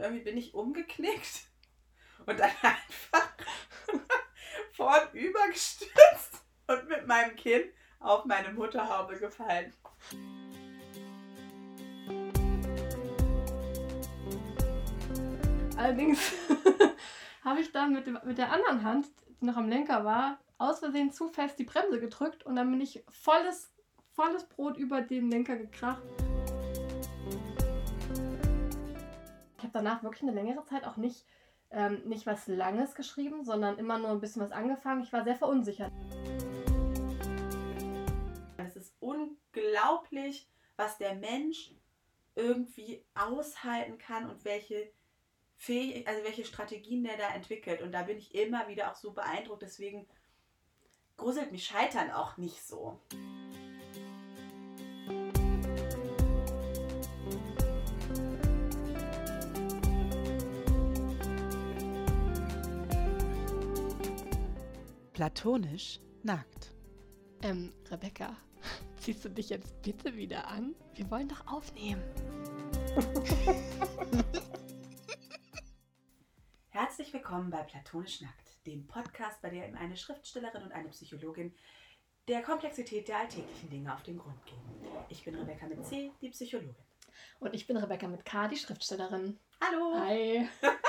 irgendwie bin ich umgeknickt und dann einfach vornüber gestürzt und mit meinem Kinn auf meine Mutterhaube gefallen. Allerdings habe ich dann mit, dem, mit der anderen Hand, die noch am Lenker war, aus Versehen zu fest die Bremse gedrückt und dann bin ich volles, volles Brot über den Lenker gekracht. Habe danach wirklich eine längere Zeit auch nicht, ähm, nicht was Langes geschrieben, sondern immer nur ein bisschen was angefangen. Ich war sehr verunsichert. Es ist unglaublich, was der Mensch irgendwie aushalten kann und welche Fähig also welche Strategien der da entwickelt. Und da bin ich immer wieder auch so beeindruckt. Deswegen gruselt mich Scheitern auch nicht so. Platonisch nackt. Ähm, Rebecca, ziehst du dich jetzt bitte wieder an? Wir wollen doch aufnehmen. Herzlich willkommen bei Platonisch Nackt, dem Podcast, bei dem eine Schriftstellerin und eine Psychologin der Komplexität der alltäglichen Dinge auf den Grund gehen. Ich bin Rebecca mit C, die Psychologin. Und ich bin Rebecca mit K, die Schriftstellerin. Hallo! Hi!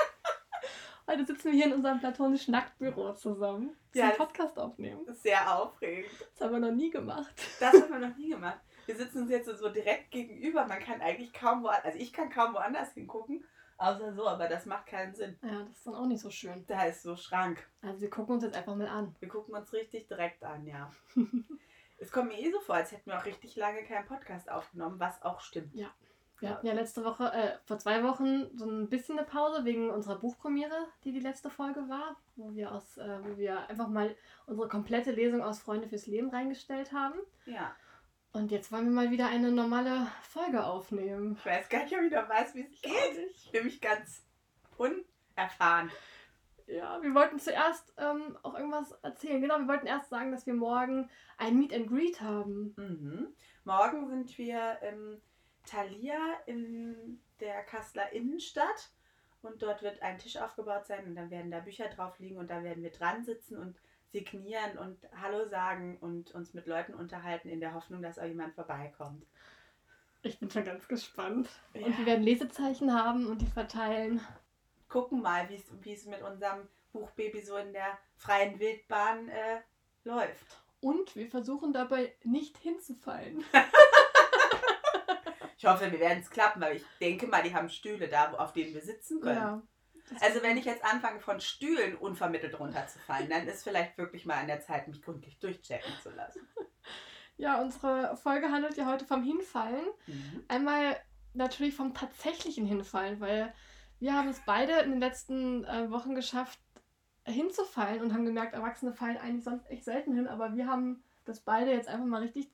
Heute sitzen wir hier in unserem platonisch Nacktbüro zusammen. Ja, Zum das- Podcast aufnehmen. Sehr aufregend. Das haben wir noch nie gemacht. Das haben wir noch nie gemacht. Wir sitzen uns jetzt so direkt gegenüber. Man kann eigentlich kaum woanders, also ich kann kaum woanders hingucken, außer so, aber das macht keinen Sinn. Ja, das ist dann auch nicht so schön. Da ist so Schrank. Also wir gucken uns jetzt einfach mal an. Wir gucken uns richtig direkt an, ja. es kommt mir eh so vor, als hätten wir auch richtig lange keinen Podcast aufgenommen, was auch stimmt. Wir hatten ja letzte Woche, äh, vor zwei Wochen so ein bisschen eine Pause wegen unserer Buchpremiere, die die letzte Folge war, wo wir aus, äh, wo wir einfach mal unsere komplette Lesung aus Freunde fürs Leben reingestellt haben. Ja. Und jetzt wollen wir mal wieder eine normale Folge aufnehmen. Ich weiß gar nicht, ob ich noch weiß, wie es geht. Ich bin mich ganz unerfahren. Ja, wir wollten zuerst ähm, auch irgendwas erzählen. Genau, wir wollten erst sagen, dass wir morgen ein Meet and Greet haben. Mhm. Morgen sind wir im Thalia in der Kasseler Innenstadt und dort wird ein Tisch aufgebaut sein und dann werden da Bücher drauf liegen und da werden wir dran sitzen und signieren und Hallo sagen und uns mit Leuten unterhalten in der Hoffnung, dass auch jemand vorbeikommt. Ich bin schon ganz gespannt. Ja. Und wir werden Lesezeichen haben und die verteilen. Gucken mal, wie es- wie es mit unserem Buchbaby so in der freien Wildbahn äh, läuft. Und wir versuchen dabei nicht hinzufallen. Ich hoffe, wir werden es klappen, weil ich denke mal, die haben Stühle da, auf denen wir sitzen können. Ja. Also wenn ich jetzt anfange, von Stühlen unvermittelt runterzufallen, dann ist vielleicht wirklich mal an der Zeit, mich gründlich durchchecken zu lassen. Ja, unsere Folge handelt ja heute vom Hinfallen. Mhm. Einmal natürlich vom tatsächlichen Hinfallen, weil wir haben es beide in den letzten äh, Wochen geschafft, hinzufallen und haben gemerkt, Erwachsene fallen eigentlich sonst echt selten hin, aber wir haben das beide jetzt einfach mal richtig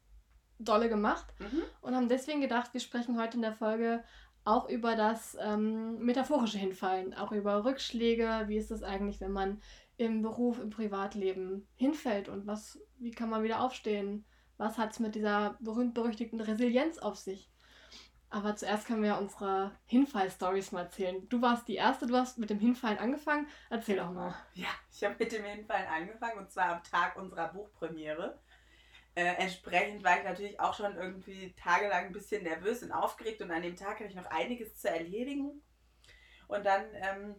dolle gemacht Mhm. und haben deswegen gedacht, wir sprechen heute in der Folge auch über das ähm, metaphorische Hinfallen, auch über Rückschläge, wie ist es eigentlich, wenn man im Beruf, im Privatleben hinfällt und was, wie kann man wieder aufstehen, was hat es mit dieser berühmt-berüchtigten Resilienz auf sich. Aber zuerst können wir unsere Hinfall-Stories mal erzählen. Du warst die Erste, du hast mit dem Hinfallen angefangen. Erzähl doch mal. Ja, ich habe mit dem Hinfallen angefangen und zwar am Tag unserer Buchpremiere. Äh, entsprechend war ich natürlich auch schon irgendwie tagelang ein bisschen nervös und aufgeregt und an dem Tag hatte ich noch einiges zu erledigen. Und dann ähm,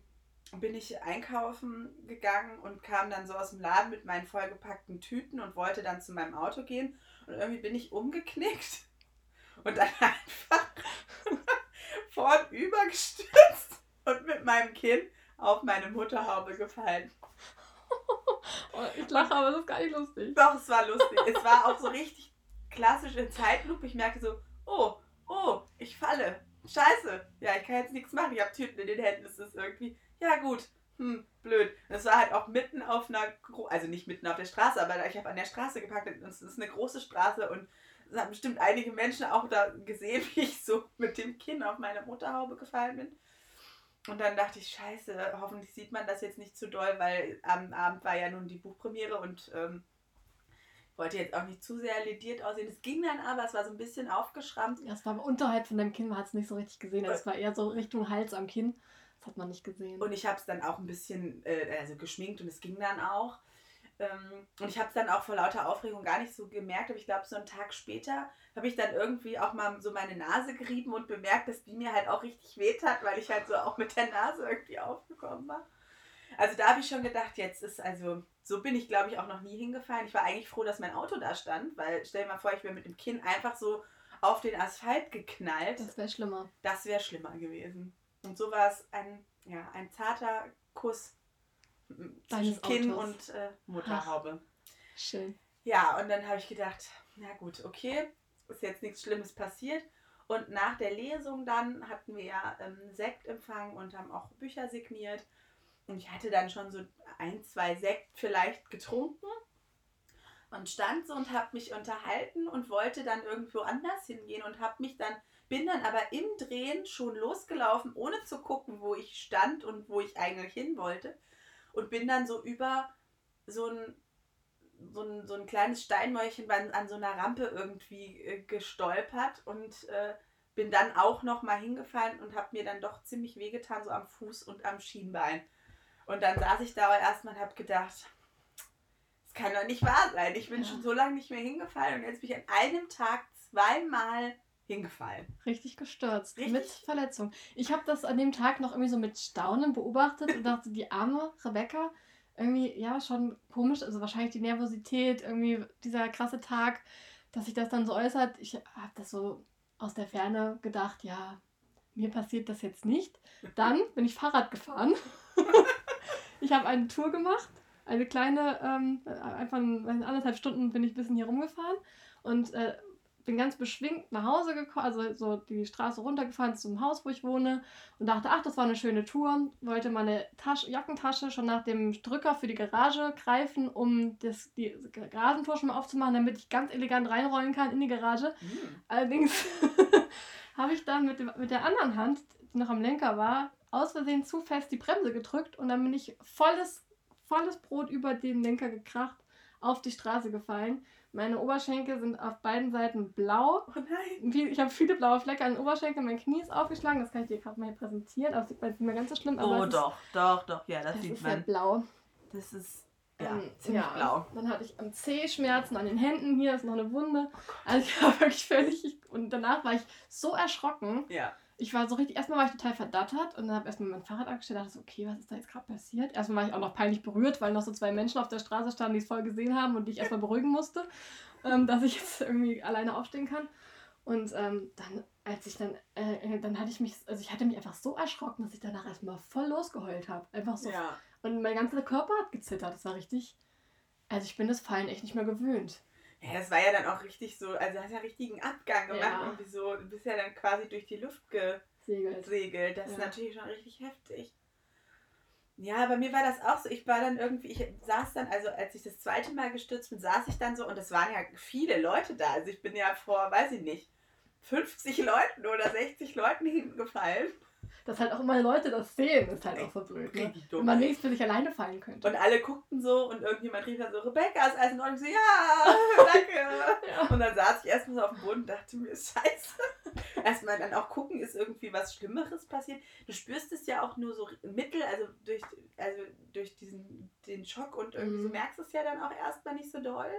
bin ich einkaufen gegangen und kam dann so aus dem Laden mit meinen vollgepackten Tüten und wollte dann zu meinem Auto gehen. Und irgendwie bin ich umgeknickt und dann einfach vornüber gestürzt und mit meinem Kinn auf meine Mutterhaube gefallen. Oh, ich lache, aber das ist gar nicht lustig. Doch, es war lustig. es war auch so richtig klassisch in Zeitlupe. Ich merke so, oh, oh, ich falle. Scheiße. Ja, ich kann jetzt nichts machen. Ich habe Tüten in den Händen. Es ist irgendwie, ja gut, hm, blöd. Und es war halt auch mitten auf einer, also nicht mitten auf der Straße, aber ich habe an der Straße geparkt. und Es ist eine große Straße und es haben bestimmt einige Menschen auch da gesehen, wie ich so mit dem Kinn auf meine Mutterhaube gefallen bin. Und dann dachte ich, scheiße, hoffentlich sieht man das jetzt nicht zu doll, weil am Abend war ja nun die Buchpremiere und ähm, wollte jetzt auch nicht zu sehr lediert aussehen. Es ging dann aber, es war so ein bisschen aufgeschrammt. Ja, es war unterhalb von deinem Kinn, man hat es nicht so richtig gesehen. Also es war eher so Richtung Hals am Kinn. Das hat man nicht gesehen. Und ich habe es dann auch ein bisschen äh, also geschminkt und es ging dann auch. Ähm, und ich habe es dann auch vor lauter Aufregung gar nicht so gemerkt, aber ich glaube, so einen Tag später habe ich dann irgendwie auch mal so meine Nase gerieben und bemerkt, dass die mir halt auch richtig weht hat, weil ich halt so auch mit der Nase irgendwie aufgekommen war. Also da habe ich schon gedacht, jetzt ist also, so bin ich glaube ich auch noch nie hingefallen. Ich war eigentlich froh, dass mein Auto da stand, weil stell dir mal vor, ich wäre mit dem Kinn einfach so auf den Asphalt geknallt. Das wäre schlimmer. Das wäre schlimmer gewesen. Und so war es ein, ja, ein zarter Kuss Deines Kinn Autos. und äh, Mutterhaube. Schön. Ja, und dann habe ich gedacht, na gut, okay, ist jetzt nichts Schlimmes passiert. Und nach der Lesung dann hatten wir ja ähm, Sektempfang und haben auch Bücher signiert. Und ich hatte dann schon so ein, zwei Sekt vielleicht getrunken und stand so und habe mich unterhalten und wollte dann irgendwo anders hingehen und habe mich dann, bin dann aber im Drehen schon losgelaufen, ohne zu gucken, wo ich stand und wo ich eigentlich hin wollte. Und bin dann so über so ein so ein, so ein kleines Steinmäulchen an so einer Rampe irgendwie äh, gestolpert und äh, bin dann auch noch mal hingefallen und habe mir dann doch ziemlich wehgetan, so am Fuß und am Schienbein. Und dann saß ich da aber erstmal und habe gedacht, das kann doch nicht wahr sein. Ich bin Ja. schon so lange nicht mehr hingefallen und jetzt bin ich an einem Tag zweimal hingefallen. Richtig gestürzt. Richtig. Mit Verletzung. Ich habe das an dem Tag noch irgendwie so mit Staunen beobachtet und dachte, die arme Rebecca, irgendwie, ja, schon komisch, also wahrscheinlich die Nervosität, irgendwie dieser krasse Tag, dass sich das dann so äußert. Ich habe das so aus der Ferne gedacht, ja, mir passiert das jetzt nicht. Dann bin ich Fahrrad gefahren. ich habe eine Tour gemacht, eine kleine, ähm, einfach in anderthalb Stunden bin ich ein bisschen hier rumgefahren und äh, bin ganz beschwingt nach Hause gekommen, also so die Straße runtergefahren zum Haus, wo ich wohne und dachte, ach, das war eine schöne Tour. Wollte meine Tasche, Jackentasche schon nach dem Drücker für die Garage greifen, um das, die Garagentor schon mal aufzumachen, damit ich ganz elegant reinrollen kann in die Garage. Hm. Allerdings habe ich dann mit, dem, mit der anderen Hand, die noch am Lenker war, aus Versehen zu fest die Bremse gedrückt und dann bin ich volles, volles Brot über den Lenker gekracht, auf die Straße gefallen. Meine Oberschenkel sind auf beiden Seiten blau. Oh nein. Ich habe viele blaue Flecke an den Oberschenkeln, mein Knie ist aufgeschlagen, das kann ich dir gerade mal hier präsentieren. Das sieht man nicht mehr ganz so schlimm, aber Oh doch, doch, doch, ja, ist, das es sieht ist man. blau. Das ist ja, Ähm, ziemlich ja. blau. Dann hatte ich am Zeh Schmerzen, an den Händen, hier ist noch eine Wunde. Also ich war wirklich völlig, und danach war ich so erschrocken. Ja. Ich war so richtig, erstmal war ich total verdattert und dann habe erstmal mein Fahrrad angestellt und dachte so, okay, was ist da jetzt gerade passiert? Erstmal war ich auch noch peinlich berührt, weil noch so zwei Menschen auf der Straße standen, die es voll gesehen haben und die ich erstmal beruhigen musste, ähm, dass ich jetzt irgendwie alleine aufstehen kann. Und ähm, dann, als ich dann, äh, dann hatte ich mich, also ich hatte mich einfach so erschrocken, dass ich danach erstmal voll losgeheult habe. Einfach so. Ja. Und mein ganzer Körper hat gezittert. Das war richtig, also ich bin das Fallen echt nicht mehr gewöhnt. Ja, das war ja dann auch richtig so, also du hast ja richtigen Abgang gemacht, Ja. irgendwie so, du bist ja dann quasi durch die Luft Segelt. gesegelt. Das ist Ja. natürlich schon richtig heftig. Ja, bei mir war das auch so. Ich war dann irgendwie, ich saß dann, also als ich das zweite Mal gestürzt bin, saß ich dann so und es waren ja viele Leute da. Also ich bin ja vor, weiß ich nicht, 50 Leuten oder 60 Leuten hingefallen. Dass halt auch immer Leute das sehen, ist halt auch so blöd. Ne? Dumm. man wenigstens für sich alleine fallen könnte. Und alle guckten so und irgendjemand rief dann so, Rebecca, ist alles in Ordnung? Ich so, ja, danke. Ja. Und dann saß ich erstmal so auf dem Boden und dachte mir, scheiße. Erstmal dann auch gucken, ist irgendwie was Schlimmeres passiert. Du spürst es ja auch nur so mittel, also durch, also durch diesen den Schock und irgendwie Mhm. so merkst du es ja dann auch erstmal nicht so doll.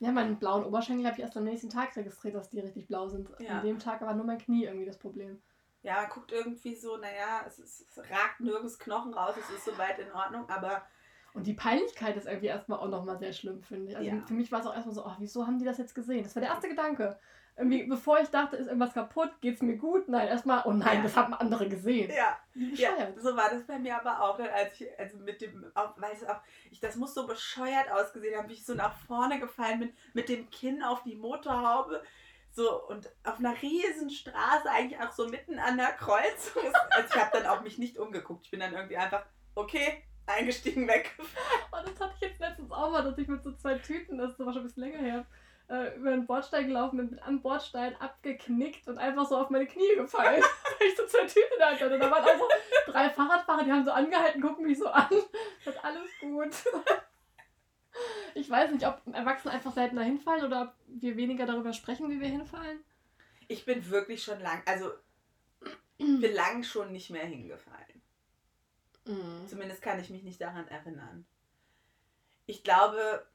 Ja, meinen blauen Oberschenkel habe ich erst am nächsten Tag registriert, dass die richtig blau sind. Ja. An dem Tag war nur mein Knie irgendwie das Problem. Ja, man guckt irgendwie so, naja, es, ist, es ragt nirgends Knochen raus, es ist soweit in Ordnung, aber Und die Peinlichkeit ist irgendwie erstmal auch nochmal sehr schlimm, finde ich. Also Ja. für mich war es auch erstmal so, oh, wieso haben die das jetzt gesehen? Das war der erste Gedanke. Irgendwie, bevor ich dachte, ist irgendwas kaputt, geht's mir gut? Nein, erstmal, oh nein, Ja. das haben andere gesehen. ja, Ja, so war das bei mir aber auch. Dann, als ich, also mit dem, auch, weil es auch, ich, das muss so bescheuert ausgesehen haben, wie ich so nach vorne gefallen bin, mit dem Kinn auf die Motorhaube. So, und auf einer riesen Straße, eigentlich auch so mitten an der Kreuzung. Also ich habe dann auch mich nicht umgeguckt. Ich bin dann irgendwie einfach, okay, eingestiegen, weg. Oh, das hatte ich jetzt letztens auch mal, dass ich mit so zwei Tüten, das ist aber schon ein bisschen länger her, äh, über den Bordstein gelaufen bin, mit am Bordstein abgeknickt und einfach so auf meine Knie gefallen. weil ich so zwei Tüten Hand hatte. Da waren so drei Fahrradfahrer, die haben so angehalten, gucken mich so an. Das ist alles gut. Ich weiß nicht, ob Erwachsene einfach seltener hinfallen oder ob wir weniger darüber sprechen, wie wir hinfallen. Ich bin wirklich schon lang, also ich bin lang schon nicht mehr hingefallen. Mhm. Zumindest kann ich mich nicht daran erinnern. Ich glaube,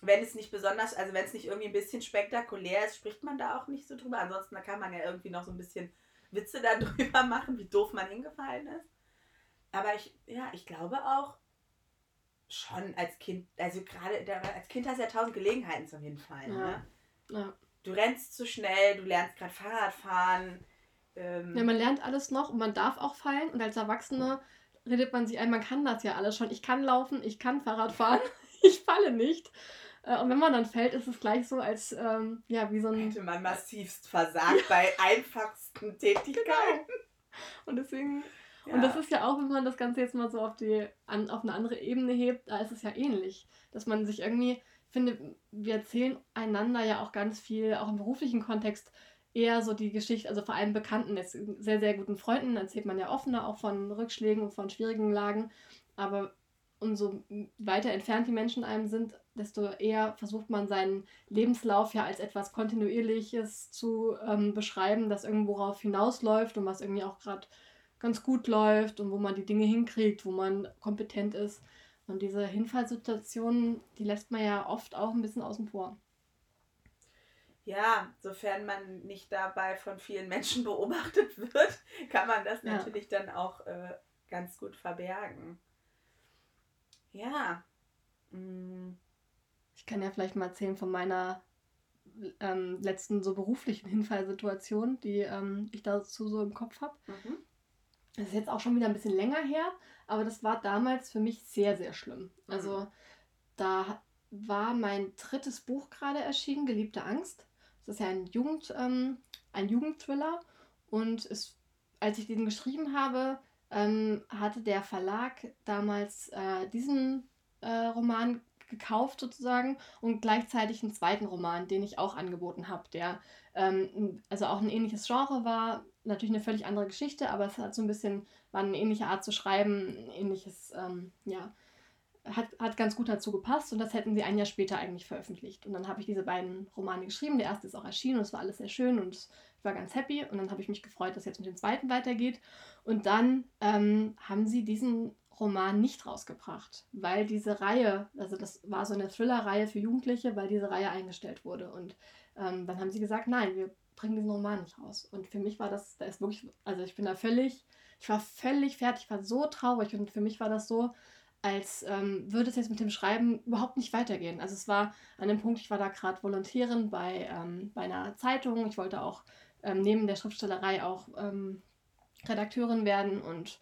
wenn es nicht besonders, also wenn es nicht irgendwie ein bisschen spektakulär ist, spricht man da auch nicht so drüber. Ansonsten kann man ja irgendwie noch so ein bisschen Witze darüber machen, wie doof man hingefallen ist. Aber ich, ja, ich glaube auch schon als Kind, also gerade als Kind hast du ja tausend Gelegenheiten zum Hinfallen. Ja. Ne? Ja. Du rennst zu schnell, du lernst gerade Fahrrad fahren. Ähm, ja, man lernt alles noch und man darf auch fallen. Und als Erwachsener redet man sich ein, man kann das ja alles schon. Ich kann laufen, ich kann Fahrrad fahren, ich falle nicht. Äh, und wenn man dann fällt, ist es gleich so, als ähm, ja, wie so ein. Hätte man massivst versagt bei einfachsten Tätigkeiten. Genau. Und deswegen. Ja. Und das ist ja auch, wenn man das Ganze jetzt mal so auf die an, auf eine andere Ebene hebt, da ist es ja ähnlich. Dass man sich irgendwie, finde, wir erzählen einander ja auch ganz viel, auch im beruflichen Kontext, eher so die Geschichte, also vor allem Bekannten, sehr, sehr guten Freunden erzählt man ja offener, auch von Rückschlägen und von schwierigen Lagen. Aber umso weiter entfernt die Menschen einem sind, desto eher versucht man seinen Lebenslauf ja als etwas Kontinuierliches zu ähm, beschreiben, das irgendwo rauf hinausläuft und was irgendwie auch gerade ganz gut läuft und wo man die Dinge hinkriegt, wo man kompetent ist. Und diese Hinfallsituationen, die lässt man ja oft auch ein bisschen außen vor. Ja, sofern man nicht dabei von vielen Menschen beobachtet wird, kann man das ja. natürlich dann auch äh, ganz gut verbergen. Ja. Mm. Ich kann ja vielleicht mal erzählen von meiner ähm, letzten so beruflichen Hinfallsituation, die ähm, ich dazu so im Kopf habe. Mhm. Das ist jetzt auch schon wieder ein bisschen länger her, aber das war damals für mich sehr, sehr schlimm. Also mhm. da war mein drittes Buch gerade erschienen, Geliebte Angst. Das ist ja ein, Jugend, ähm, ein Jugendthriller. Und es, als ich den geschrieben habe, ähm, hatte der Verlag damals äh, diesen äh, Roman gekauft sozusagen und gleichzeitig einen zweiten Roman, den ich auch angeboten habe, der ähm, also auch ein ähnliches Genre war, natürlich eine völlig andere Geschichte, aber es hat so ein bisschen, war eine ähnliche Art zu schreiben, ähnliches, ähm, ja, hat, hat ganz gut dazu gepasst und das hätten sie ein Jahr später eigentlich veröffentlicht. Und dann habe ich diese beiden Romane geschrieben, der erste ist auch erschienen und es war alles sehr schön und ich war ganz happy und dann habe ich mich gefreut, dass jetzt mit dem zweiten weitergeht. Und dann ähm, haben sie diesen Roman nicht rausgebracht, weil diese Reihe, also das war so eine Thriller-Reihe für Jugendliche, weil diese Reihe eingestellt wurde. Und ähm, dann haben sie gesagt, nein, wir bringen diesen Roman nicht raus. Und für mich war das, da ist wirklich, also ich bin da völlig, ich war völlig fertig, ich war so traurig und für mich war das so, als ähm, würde es jetzt mit dem Schreiben überhaupt nicht weitergehen. Also es war an dem Punkt, ich war da gerade Volontärin bei, ähm, bei einer Zeitung, ich wollte auch ähm, neben der Schriftstellerei auch ähm, Redakteurin werden und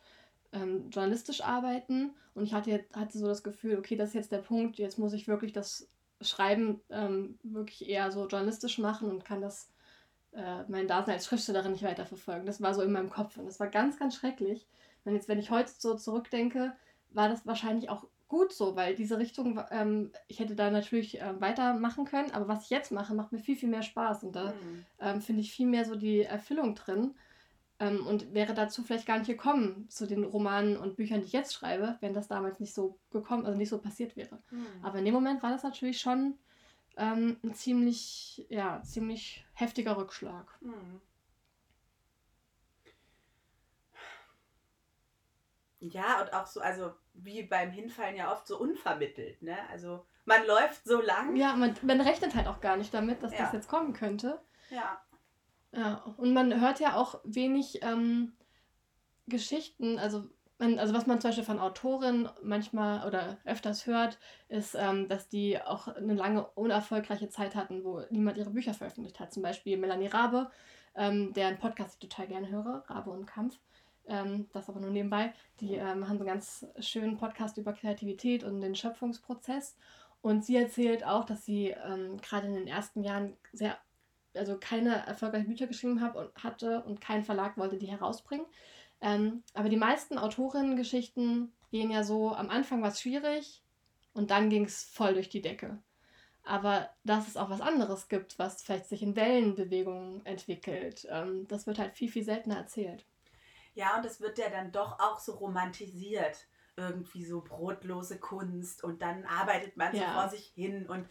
ähm, journalistisch arbeiten. Und ich hatte, hatte so das Gefühl, okay, das ist jetzt der Punkt, jetzt muss ich wirklich das Schreiben ähm, wirklich eher so journalistisch machen und kann das äh, mein Dasein als Schriftstellerin nicht weiterverfolgen. Das war so in meinem Kopf und das war ganz, ganz schrecklich. Und jetzt, wenn ich heute so zurückdenke, war das wahrscheinlich auch gut so, weil diese Richtung, ähm, ich hätte da natürlich äh, weitermachen können, aber was ich jetzt mache, macht mir viel, viel mehr Spaß und da mhm. ähm, finde ich viel mehr so die Erfüllung drin ähm, und wäre dazu vielleicht gar nicht gekommen zu den Romanen und Büchern, die ich jetzt schreibe, wenn das damals nicht so gekommen, also nicht so passiert wäre. Mhm. Aber in dem Moment war das natürlich schon ähm, ein ziemlich, ja, ziemlich heftiger Rückschlag. Mhm. Ja, und auch so, also wie beim Hinfallen ja oft so unvermittelt, ne? Also man läuft so lang. Ja, man, man rechnet halt auch gar nicht damit, dass ja. das jetzt kommen könnte. Ja. Ja, und man hört ja auch wenig ähm, Geschichten, also, man, also was man zum Beispiel von Autorinnen manchmal oder öfters hört, ist, ähm, dass die auch eine lange unerfolgreiche Zeit hatten, wo niemand ihre Bücher veröffentlicht hat. Zum Beispiel Melanie Rabe, ähm, deren Podcast ich total gerne höre, Rabe und Kampf. Ähm, das aber nur nebenbei. Die ähm, so einen ganz schönen Podcast über Kreativität und den Schöpfungsprozess. Und sie erzählt auch, dass sie ähm, gerade in den ersten Jahren sehr also keine erfolgreichen Bücher geschrieben habe und hatte und kein Verlag wollte die herausbringen. Ähm, aber die meisten Autorinnen-Geschichten gehen ja so, am Anfang war es schwierig und dann ging es voll durch die Decke. Aber dass es auch was anderes gibt, was vielleicht sich in Wellenbewegungen entwickelt, ähm, das wird halt viel, viel seltener erzählt. Ja, und es wird ja dann doch auch so romantisiert. Irgendwie so brotlose Kunst und dann arbeitet man ja. so vor sich hin und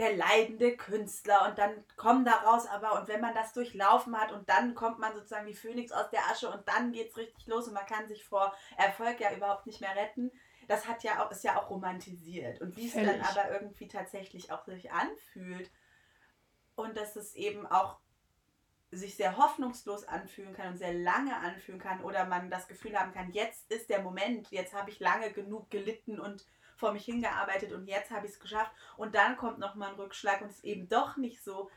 der leidende Künstler und dann kommen daraus aber, und wenn man das durchlaufen hat und dann kommt man sozusagen wie Phönix aus der Asche und dann geht es richtig los und man kann sich vor Erfolg ja überhaupt nicht mehr retten. Das hat ja auch, ist ja auch romantisiert. Und wie es dann aber irgendwie tatsächlich auch sich anfühlt und dass es eben auch sich sehr hoffnungslos anfühlen kann und sehr lange anfühlen kann oder man das Gefühl haben kann, jetzt ist der Moment, jetzt habe ich lange genug gelitten und vor mich hingearbeitet und jetzt habe ich es geschafft und dann kommt nochmal ein Rückschlag und es ist eben doch nicht so,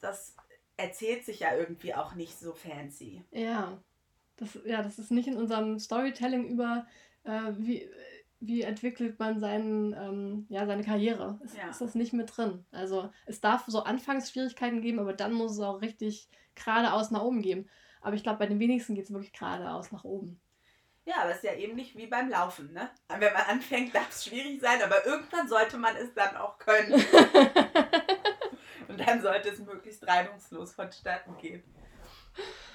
das erzählt sich ja irgendwie auch nicht so fancy. Ja. Das, ja, das ist nicht in unserem Storytelling über, äh, wie, wie entwickelt man seinen, ähm, ja, seine Karriere. Ist, Ja. ist das nicht mit drin. Also es darf so Anfangsschwierigkeiten geben, aber dann muss es auch richtig geradeaus nach oben geben. Aber ich glaube, bei den wenigsten geht es wirklich geradeaus nach oben. Ja, aber es ist ja ähnlich wie beim Laufen, ne? Wenn man anfängt, darf es schwierig sein, aber irgendwann sollte man es dann auch können. Und dann sollte es möglichst reibungslos vonstatten gehen.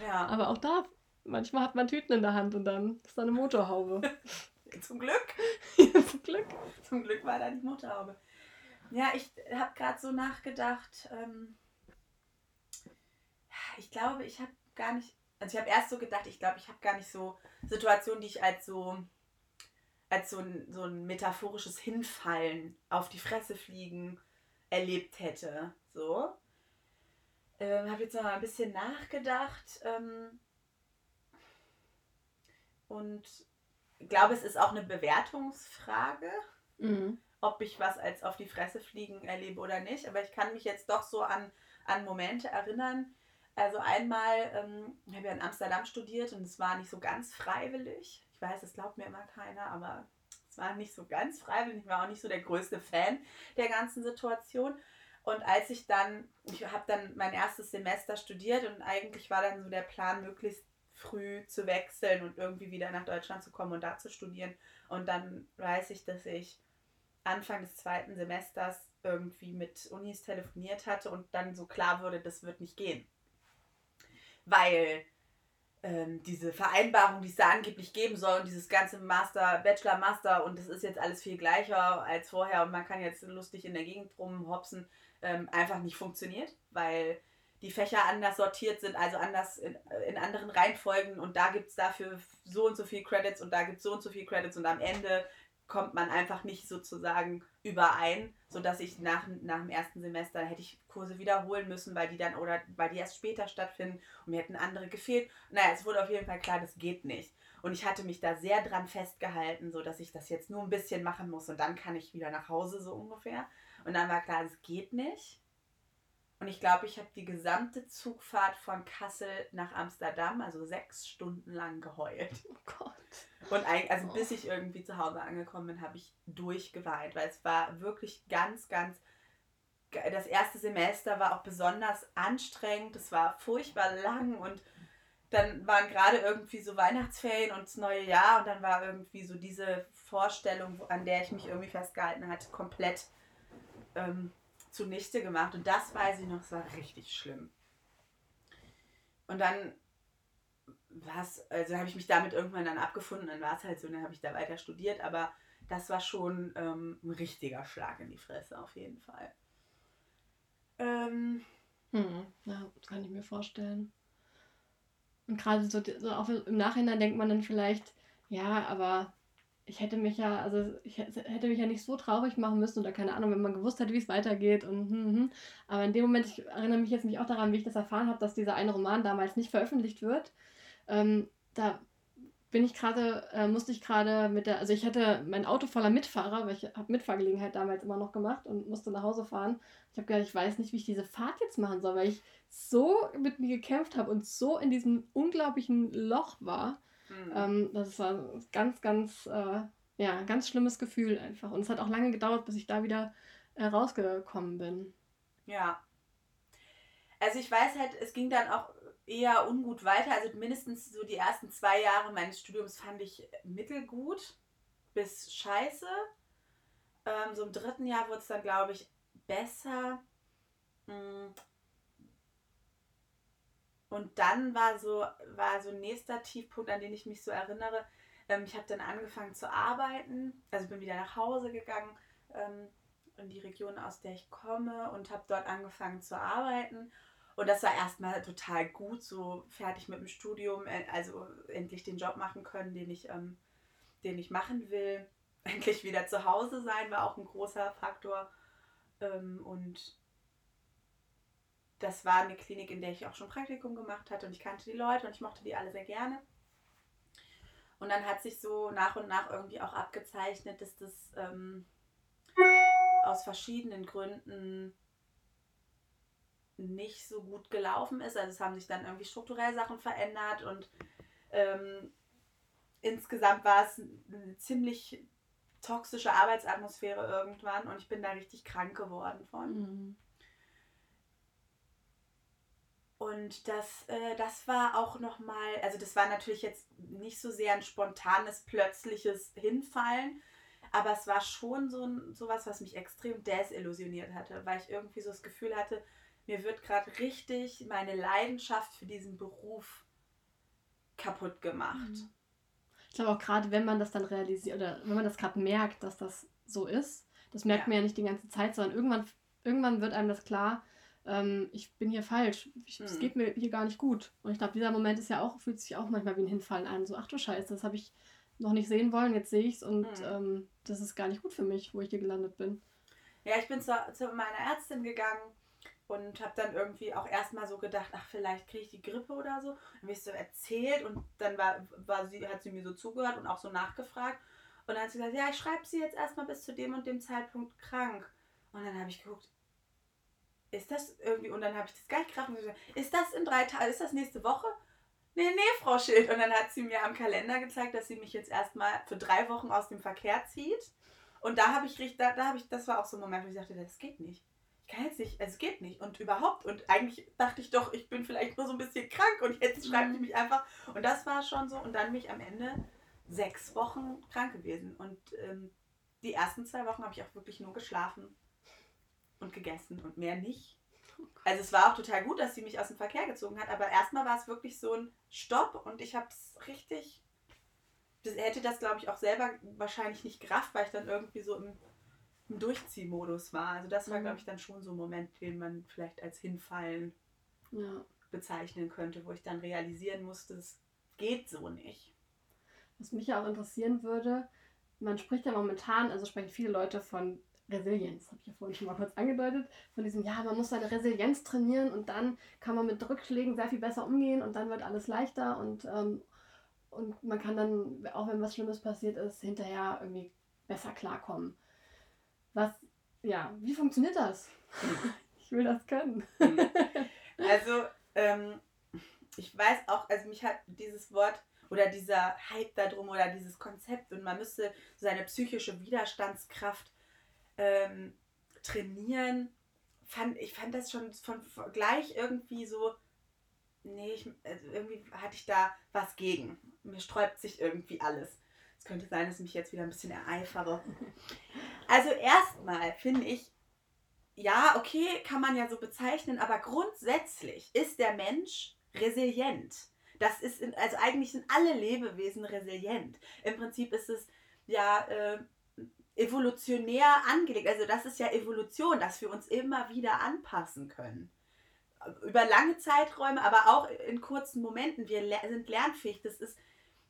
Ja, aber auch da, manchmal hat man Tüten in der Hand und dann ist da eine Motorhaube. zum Glück. Zum Glück. Zum Glück war da die Motorhaube. Ja, ich habe gerade so nachgedacht. Ähm, ich glaube, ich habe gar nicht. Also ich habe erst so gedacht, ich glaube, ich habe gar nicht so Situationen, die ich als so als so ein, so ein metaphorisches Hinfallen auf die Fresse fliegen erlebt hätte. So. Ähm, habe jetzt noch mal ein bisschen nachgedacht. Ähm, und glaube, es ist auch eine Bewertungsfrage Mhm. ob ich was als auf die Fresse fliegen erlebe oder nicht. Aber ich kann mich jetzt doch so an, an Momente erinnern. Also einmal, ähm, ich habe ja in Amsterdam studiert und es war nicht so ganz freiwillig. Ich weiß, das glaubt mir immer keiner, aber es war nicht so ganz freiwillig. Ich war auch nicht so der größte Fan der ganzen Situation. Und als ich dann, ich habe dann mein erstes Semester studiert und eigentlich war dann so der Plan, möglichst früh zu wechseln und irgendwie wieder nach Deutschland zu kommen und da zu studieren. Und dann weiß ich, dass ich Anfang des zweiten Semesters irgendwie mit Unis telefoniert hatte und dann so klar wurde, das wird nicht gehen. Weil ähm, diese Vereinbarung, die es da angeblich geben soll und dieses ganze Master, Bachelor, Master und das ist jetzt alles viel gleicher als vorher und man kann jetzt lustig in der Gegend rumhopsen, ähm, einfach nicht funktioniert, weil die Fächer anders sortiert sind, also anders in, in anderen Reihenfolgen und da gibt es dafür so und so viel Credits und da gibt es so und so viel Credits und am Ende kommt man einfach nicht sozusagen überein, sodass ich nach, nach dem ersten Semester hätte ich Kurse wiederholen müssen, weil die dann oder weil die erst später stattfinden und mir hätten andere gefehlt. Naja, es wurde auf jeden Fall klar, das geht nicht. Und ich hatte mich da sehr dran festgehalten, so dass ich das jetzt nur ein bisschen machen muss und dann kann ich wieder nach Hause so ungefähr. Und dann war klar, es geht nicht. Und ich glaube, ich habe die gesamte Zugfahrt von Kassel nach Amsterdam, also sechs Stunden lang geheult. Oh Gott. Und ein, also bis ich irgendwie zu Hause angekommen bin, habe ich durchgeweint, weil es war wirklich ganz, ganz. Das erste Semester war auch besonders anstrengend. Es war furchtbar lang und dann waren gerade irgendwie so Weihnachtsferien und das neue Jahr und dann war irgendwie so diese Vorstellung, an der ich mich irgendwie festgehalten hatte, komplett ähm, zunichte gemacht. Und das weiß ich noch, es war richtig schlimm. Und dann was, also habe ich mich damit irgendwann dann abgefunden, dann war es halt so, dann habe ich da weiter studiert, aber das war schon ähm, ein richtiger Schlag in die Fresse auf jeden Fall. Ähm, Hm, ja, das kann ich mir vorstellen. Und gerade so, so auch im Nachhinein denkt man dann vielleicht, ja, aber ich hätte mich ja, also ich hätte mich ja nicht so traurig machen müssen oder keine Ahnung, wenn man gewusst hätte, wie es weitergeht und hm, hm. Aber in dem Moment, ich erinnere mich jetzt mich auch daran, wie ich das erfahren habe, dass dieser eine Roman damals nicht veröffentlicht wird. Ähm, da bin ich gerade, äh, musste ich gerade mit der, also ich hatte mein Auto voller Mitfahrer, weil ich habe Mitfahrgelegenheit damals immer noch gemacht und musste nach Hause fahren. Ich habe gedacht, ich weiß nicht, wie ich diese Fahrt jetzt machen soll, weil ich so mit mir gekämpft habe und so in diesem unglaublichen Loch war. Hm. Ähm, das war ein ganz, ganz, äh, ja, ganz schlimmes Gefühl einfach. Und es hat auch lange gedauert, bis ich da wieder äh, rausgekommen bin. Ja. Also ich weiß halt, es ging dann auch eher ungut weiter. Also mindestens so die ersten zwei Jahre meines Studiums fand ich mittelgut bis scheiße. Ähm, so im dritten Jahr wurde es dann, glaube ich, besser. Und dann war so, war so ein nächster Tiefpunkt, an den ich mich so erinnere. Ähm, ich habe dann angefangen zu arbeiten. Also bin wieder nach Hause gegangen. Ähm, in die Region, aus der ich komme und habe dort angefangen zu arbeiten. Und das war erstmal total gut, so fertig mit dem Studium, äh, also endlich den Job machen können, den ich, ähm, den ich machen will. Endlich wieder zu Hause sein war auch ein großer Faktor. Ähm, und das war eine Klinik, in der ich auch schon Praktikum gemacht hatte und ich kannte die Leute und ich mochte die alle sehr gerne. Und dann hat sich so nach und nach irgendwie auch abgezeichnet, dass das ähm, aus verschiedenen Gründen nicht so gut gelaufen ist. Also es haben sich dann irgendwie strukturell Sachen verändert und ähm, insgesamt war es eine ziemlich toxische Arbeitsatmosphäre irgendwann und ich bin da richtig krank geworden von. Mhm. Und das, äh, das war auch nochmal, also das war natürlich jetzt nicht so sehr ein spontanes, plötzliches Hinfallen, aber es war schon so ein, sowas, was mich extrem desillusioniert hatte, weil ich irgendwie so das Gefühl hatte, mir wird gerade richtig meine Leidenschaft für diesen Beruf kaputt gemacht. Mhm. Ich glaube auch gerade, wenn man das dann realisiert oder wenn man das gerade merkt, dass das so ist, das merkt ja. man ja nicht die ganze Zeit, sondern irgendwann, irgendwann wird einem das klar, ähm, ich bin hier falsch, es mhm. geht mir hier gar nicht gut. Und ich glaube, dieser Moment ist ja auch, fühlt sich auch manchmal wie ein Hinfallen an. So, ach du Scheiße, das habe ich noch nicht sehen wollen, jetzt sehe ich es und mhm. ähm, das ist gar nicht gut für mich, wo ich hier gelandet bin. Ja, ich bin zu, zu meiner Ärztin gegangen und habe dann irgendwie auch erstmal so gedacht, ach, vielleicht kriege ich die Grippe oder so. Dann habe ich so erzählt und dann war, war sie, hat sie mir so zugehört und auch so nachgefragt. Und dann hat sie gesagt, ja, ich schreibe sie jetzt erstmal bis zu dem und dem Zeitpunkt krank. Und dann habe ich geguckt, ist das irgendwie, und dann habe ich das gar nicht gerafft und gesagt, ist das in drei Tagen, ist das nächste Woche? Nee, nee, Frau Schild. Und dann hat sie mir am Kalender gezeigt, dass sie mich jetzt erstmal für drei Wochen aus dem Verkehr zieht. Und da habe ich richtig, da, da habe ich, das war auch so ein Moment, wo ich dachte, das geht nicht. Ich kann jetzt nicht, es geht nicht. Und überhaupt, und eigentlich dachte ich doch, ich bin vielleicht nur so ein bisschen krank und jetzt schreibt sie mhm. mich einfach. Und das war schon so. Und dann bin ich am Ende sechs Wochen krank gewesen. Und ähm, die ersten zwei Wochen habe ich auch wirklich nur geschlafen und gegessen und mehr nicht. Also es war auch total gut, dass sie mich aus dem Verkehr gezogen hat, aber erstmal war es wirklich so ein Stopp und ich habe es richtig. Das hätte das, glaube ich, auch selber wahrscheinlich nicht gerafft, weil ich dann irgendwie so im, im Durchziehmodus war. Also das war, mhm. glaube ich, dann schon so ein Moment, den man vielleicht als Hinfallen ja. bezeichnen könnte, wo ich dann realisieren musste, es geht so nicht. Was mich ja auch interessieren würde, man spricht ja momentan, also sprechen viele Leute von Resilienz, habe ich ja vorhin schon mal kurz angedeutet, von diesem, ja, man muss seine Resilienz trainieren und dann kann man mit Rückschlägen sehr viel besser umgehen und dann wird alles leichter und, ähm, und man kann dann, auch wenn was Schlimmes passiert ist, hinterher irgendwie besser klarkommen. Was, ja, wie funktioniert das? ich will das können. also, ähm, ich weiß auch, also mich hat dieses Wort oder dieser Hype darum oder dieses Konzept und man müsste seine psychische Widerstandskraft ähm, trainieren, fand, ich fand das schon von, gleich irgendwie so, nee, ich, also irgendwie hatte ich da was gegen. Mir sträubt sich irgendwie alles. Es könnte sein, dass ich mich jetzt wieder ein bisschen ereifere. Also erstmal finde ich, ja, okay, kann man ja so bezeichnen, aber grundsätzlich ist der Mensch resilient. Das ist, in, also eigentlich sind alle Lebewesen resilient. Im Prinzip ist es ja äh, evolutionär angelegt. Also das ist ja Evolution, dass wir uns immer wieder anpassen können. Über lange Zeiträume, aber auch in kurzen Momenten. Wir sind lernfähig. Das ist,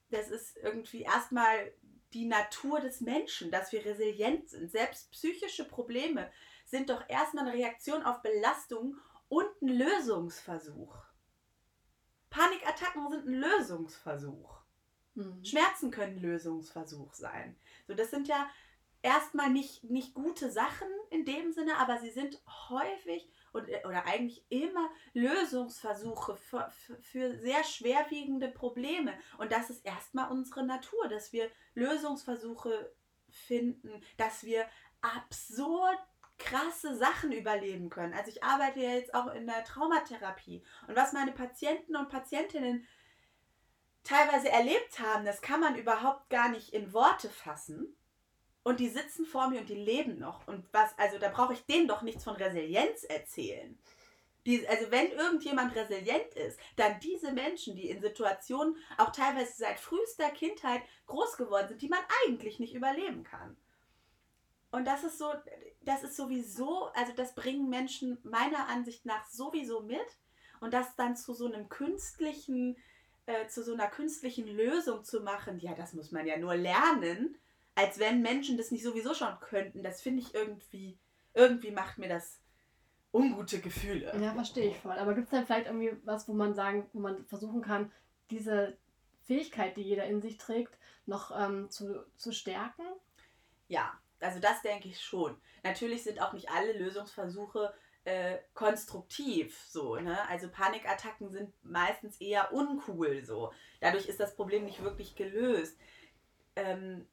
das ist irgendwie erstmal die Natur des Menschen, dass wir resilient sind. Selbst psychische Probleme sind doch erstmal eine Reaktion auf Belastung und ein Lösungsversuch. Panikattacken sind ein Lösungsversuch. Mhm. Schmerzen können Lösungsversuch sein. So, das sind ja erstmal nicht, nicht gute Sachen in dem Sinne, aber sie sind häufig und, äh, oder eigentlich immer Lösungsversuche für, für, für sehr schwerwiegende Probleme. Und das ist erstmal unsere Natur, dass wir Lösungsversuche finden, dass wir absurd krasse Sachen überleben können. Also ich arbeite ja jetzt auch in der Traumatherapie und was meine Patienten und Patientinnen teilweise erlebt haben, das kann man überhaupt gar nicht in Worte fassen und die sitzen vor mir und die leben noch. Und was, also da brauche ich denen doch nichts von Resilienz erzählen. Die, also wenn irgendjemand resilient ist, dann diese Menschen, die in Situationen auch teilweise seit frühester Kindheit groß geworden sind, die man eigentlich nicht überleben kann. Und das ist so, das ist sowieso, also das bringen Menschen meiner Ansicht nach sowieso mit. Und das dann zu so einem künstlichen, äh, zu so einer künstlichen Lösung zu machen, ja, das muss man ja nur lernen, als wenn Menschen das nicht sowieso schon könnten. Das finde ich irgendwie, irgendwie macht mir das ungute Gefühle. Ja, verstehe ich voll. Aber gibt es dann vielleicht irgendwie was, wo man sagen, wo man versuchen kann, diese Fähigkeit, die jeder in sich trägt, noch ähm, zu, zu stärken? Ja, also das denke ich schon. Natürlich sind auch nicht alle Lösungsversuche äh, konstruktiv so, ne? Also Panikattacken sind meistens eher uncool so. Dadurch ist das Problem nicht wirklich gelöst. Ähm,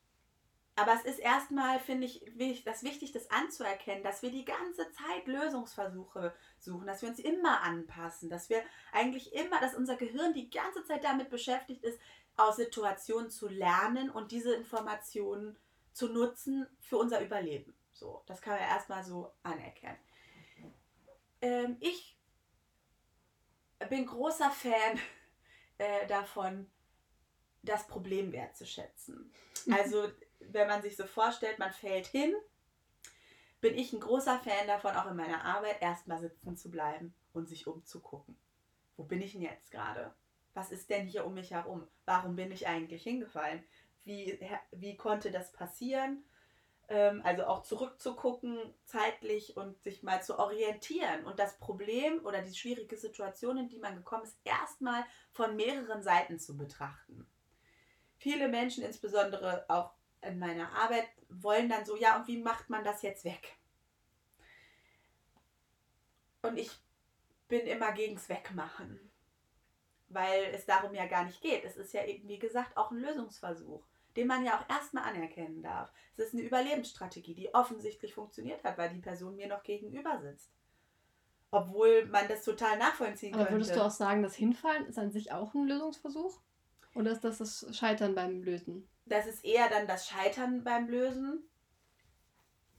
aber es ist erstmal, finde ich, das wichtig, das anzuerkennen, dass wir die ganze Zeit Lösungsversuche suchen, dass wir uns immer anpassen, dass wir eigentlich immer, dass unser Gehirn die ganze Zeit damit beschäftigt ist, aus Situationen zu lernen und diese Informationen zu nutzen für unser Überleben. So, das kann man erstmal so anerkennen. Ähm, ich bin großer Fan äh, davon, das Problem wertzuschätzen. Also, wenn man sich so vorstellt, man fällt hin, bin ich ein großer Fan davon, auch in meiner Arbeit erstmal sitzen zu bleiben und sich umzugucken. Wo bin ich denn jetzt gerade? Was ist denn hier um mich herum? Warum bin ich eigentlich hingefallen? wie, wie konnte das passieren? Ähm, also auch zurückzugucken zeitlich und sich mal zu orientieren und das Problem oder die schwierige Situation, in die man gekommen ist, erstmal von mehreren Seiten zu betrachten. Viele Menschen, insbesondere auch in meiner Arbeit, wollen dann so, ja, und wie macht man das jetzt weg? Und ich bin immer gegens Wegmachen, weil es darum ja gar nicht geht. Es ist ja eben, wie gesagt, auch ein Lösungsversuch den man ja auch erstmal anerkennen darf. Es ist eine Überlebensstrategie, die offensichtlich funktioniert hat, weil die Person mir noch gegenüber sitzt. Obwohl man das total nachvollziehen Aber könnte. würdest du auch sagen, das Hinfallen ist an sich auch ein Lösungsversuch? Oder ist das das Scheitern beim Lösen? Das ist eher dann das Scheitern beim Lösen.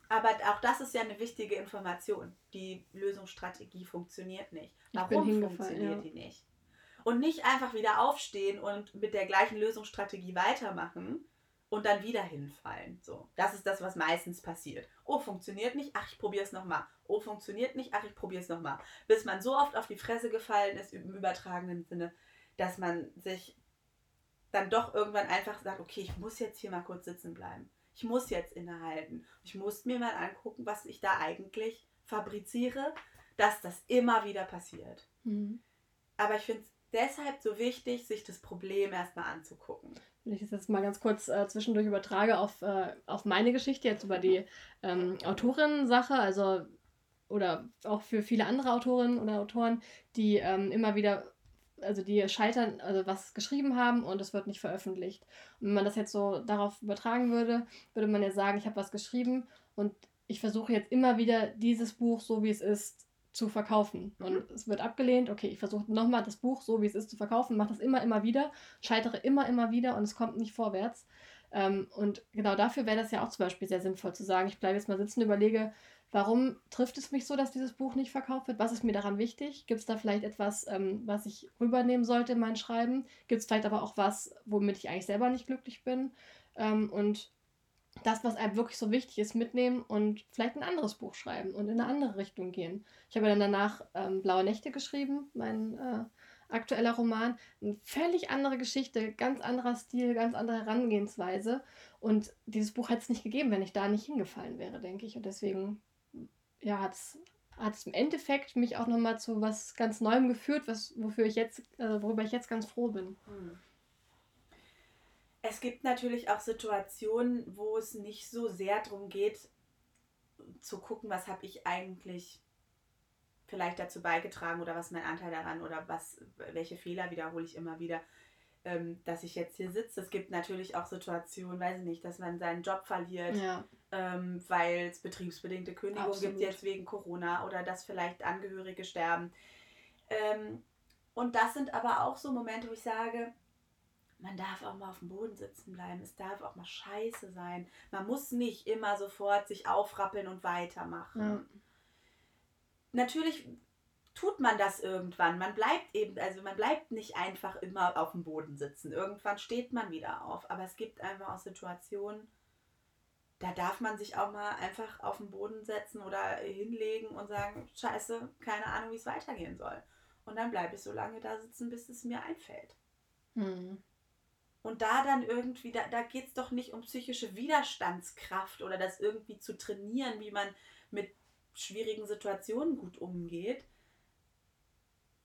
Aber auch das ist ja eine wichtige Information. Die Lösungsstrategie funktioniert nicht. Warum funktioniert ja. die nicht? Und nicht einfach wieder aufstehen und mit der gleichen Lösungsstrategie weitermachen und dann wieder hinfallen. So, das ist das, was meistens passiert. Oh, funktioniert nicht, ach, ich probiere es nochmal. Oh, funktioniert nicht, ach, ich probiere es nochmal. Bis man so oft auf die Fresse gefallen ist, im übertragenen Sinne, dass man sich dann doch irgendwann einfach sagt, okay, ich muss jetzt hier mal kurz sitzen bleiben. Ich muss jetzt innehalten. Ich muss mir mal angucken, was ich da eigentlich fabriziere, dass das immer wieder passiert. Mhm. Aber ich finde es deshalb so wichtig, sich das Problem erstmal anzugucken. Wenn ich das jetzt mal ganz kurz äh, zwischendurch übertrage auf, äh, auf meine Geschichte, jetzt über die ähm, Autorinnen-Sache, also oder auch für viele andere Autorinnen oder Autoren, die ähm, immer wieder, also die scheitern, also was geschrieben haben und es wird nicht veröffentlicht. Und wenn man das jetzt so darauf übertragen würde, würde man ja sagen, ich habe was geschrieben und ich versuche jetzt immer wieder dieses Buch, so wie es ist, zu verkaufen. Und mhm. es wird abgelehnt. Okay, ich versuche nochmal das Buch so, wie es ist, zu verkaufen, mache das immer, immer wieder, scheitere immer, immer wieder und es kommt nicht vorwärts. Ähm, und genau dafür wäre das ja auch zum Beispiel sehr sinnvoll zu sagen, ich bleibe jetzt mal sitzen, überlege, warum trifft es mich so, dass dieses Buch nicht verkauft wird? Was ist mir daran wichtig? Gibt es da vielleicht etwas, ähm, was ich rübernehmen sollte in mein Schreiben? Gibt es vielleicht aber auch was, womit ich eigentlich selber nicht glücklich bin? Ähm, und das, was einem wirklich so wichtig ist, mitnehmen und vielleicht ein anderes Buch schreiben und in eine andere Richtung gehen. Ich habe dann danach ähm, Blaue Nächte geschrieben, mein äh, aktueller Roman. Eine völlig andere Geschichte, ganz anderer Stil, ganz andere Herangehensweise. Und dieses Buch hätte es nicht gegeben, wenn ich da nicht hingefallen wäre, denke ich. Und deswegen ja, hat es hat es im Endeffekt mich auch nochmal zu was ganz Neuem geführt, was, wofür ich jetzt, äh, worüber ich jetzt ganz froh bin. Hm. Es gibt natürlich auch Situationen, wo es nicht so sehr darum geht, zu gucken, was habe ich eigentlich vielleicht dazu beigetragen oder was ist mein Anteil daran oder was, welche Fehler wiederhole ich immer wieder, ähm, dass ich jetzt hier sitze. Es gibt natürlich auch Situationen, weiß ich nicht, dass man seinen Job verliert, ja. Ähm, weil es betriebsbedingte Kündigung Absolut. gibt jetzt wegen Corona oder dass vielleicht Angehörige sterben. Ähm, und das sind aber auch so Momente, wo ich sage, man darf auch mal auf dem Boden sitzen bleiben. Es darf auch mal scheiße sein. Man muss nicht immer sofort sich aufrappeln und weitermachen. Ja. Natürlich tut man das irgendwann. Man bleibt eben, also man bleibt nicht einfach immer auf dem Boden sitzen. Irgendwann steht man wieder auf. Aber es gibt einfach auch Situationen, da darf man sich auch mal einfach auf den Boden setzen oder hinlegen und sagen, scheiße, keine Ahnung, wie es weitergehen soll. Und dann bleibe ich so lange da sitzen, bis es mir einfällt. Hm. Und da dann irgendwie, da, da geht es doch nicht um psychische Widerstandskraft oder das irgendwie zu trainieren, wie man mit schwierigen Situationen gut umgeht,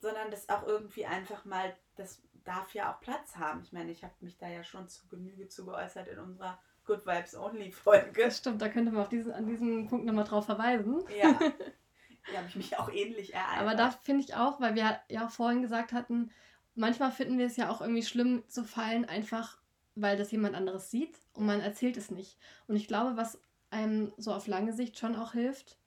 sondern das auch irgendwie einfach mal, das darf ja auch Platz haben. Ich meine, ich habe mich da ja schon zu Genüge zu geäußert in unserer Good Vibes Only Folge. Das stimmt, da könnte man auf diesen, an diesen Punkt nochmal drauf verweisen. Ja. Da habe ich mich auch ähnlich ereignet. Aber da finde ich auch, weil wir ja auch vorhin gesagt hatten, manchmal finden wir es ja auch irgendwie schlimm zu fallen, einfach weil das jemand anderes sieht und man erzählt es nicht. Und ich glaube, was einem so auf lange Sicht schon auch hilft,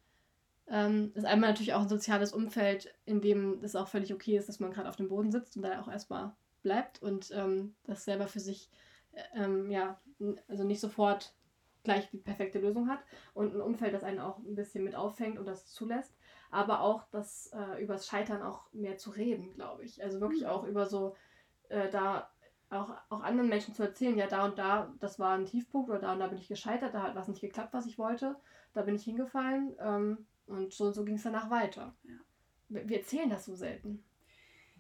ähm, ist einmal natürlich auch ein soziales Umfeld, in dem es auch völlig okay ist, dass man gerade auf dem Boden sitzt und da auch erstmal bleibt und ähm, das selber für sich, ähm, ja, also nicht sofort gleich die perfekte Lösung hat und ein Umfeld, das einen auch ein bisschen mit auffängt und das zulässt, aber auch das äh, übers Scheitern auch mehr zu reden, glaube ich. Also wirklich Mhm. auch über so äh, da auch, auch anderen Menschen zu erzählen, ja, da und da, das war ein Tiefpunkt oder da und da bin ich gescheitert, da hat was nicht geklappt, was ich wollte, da bin ich hingefallen ähm, und so und so ging es danach weiter. Ja. Wir wir erzählen das so selten.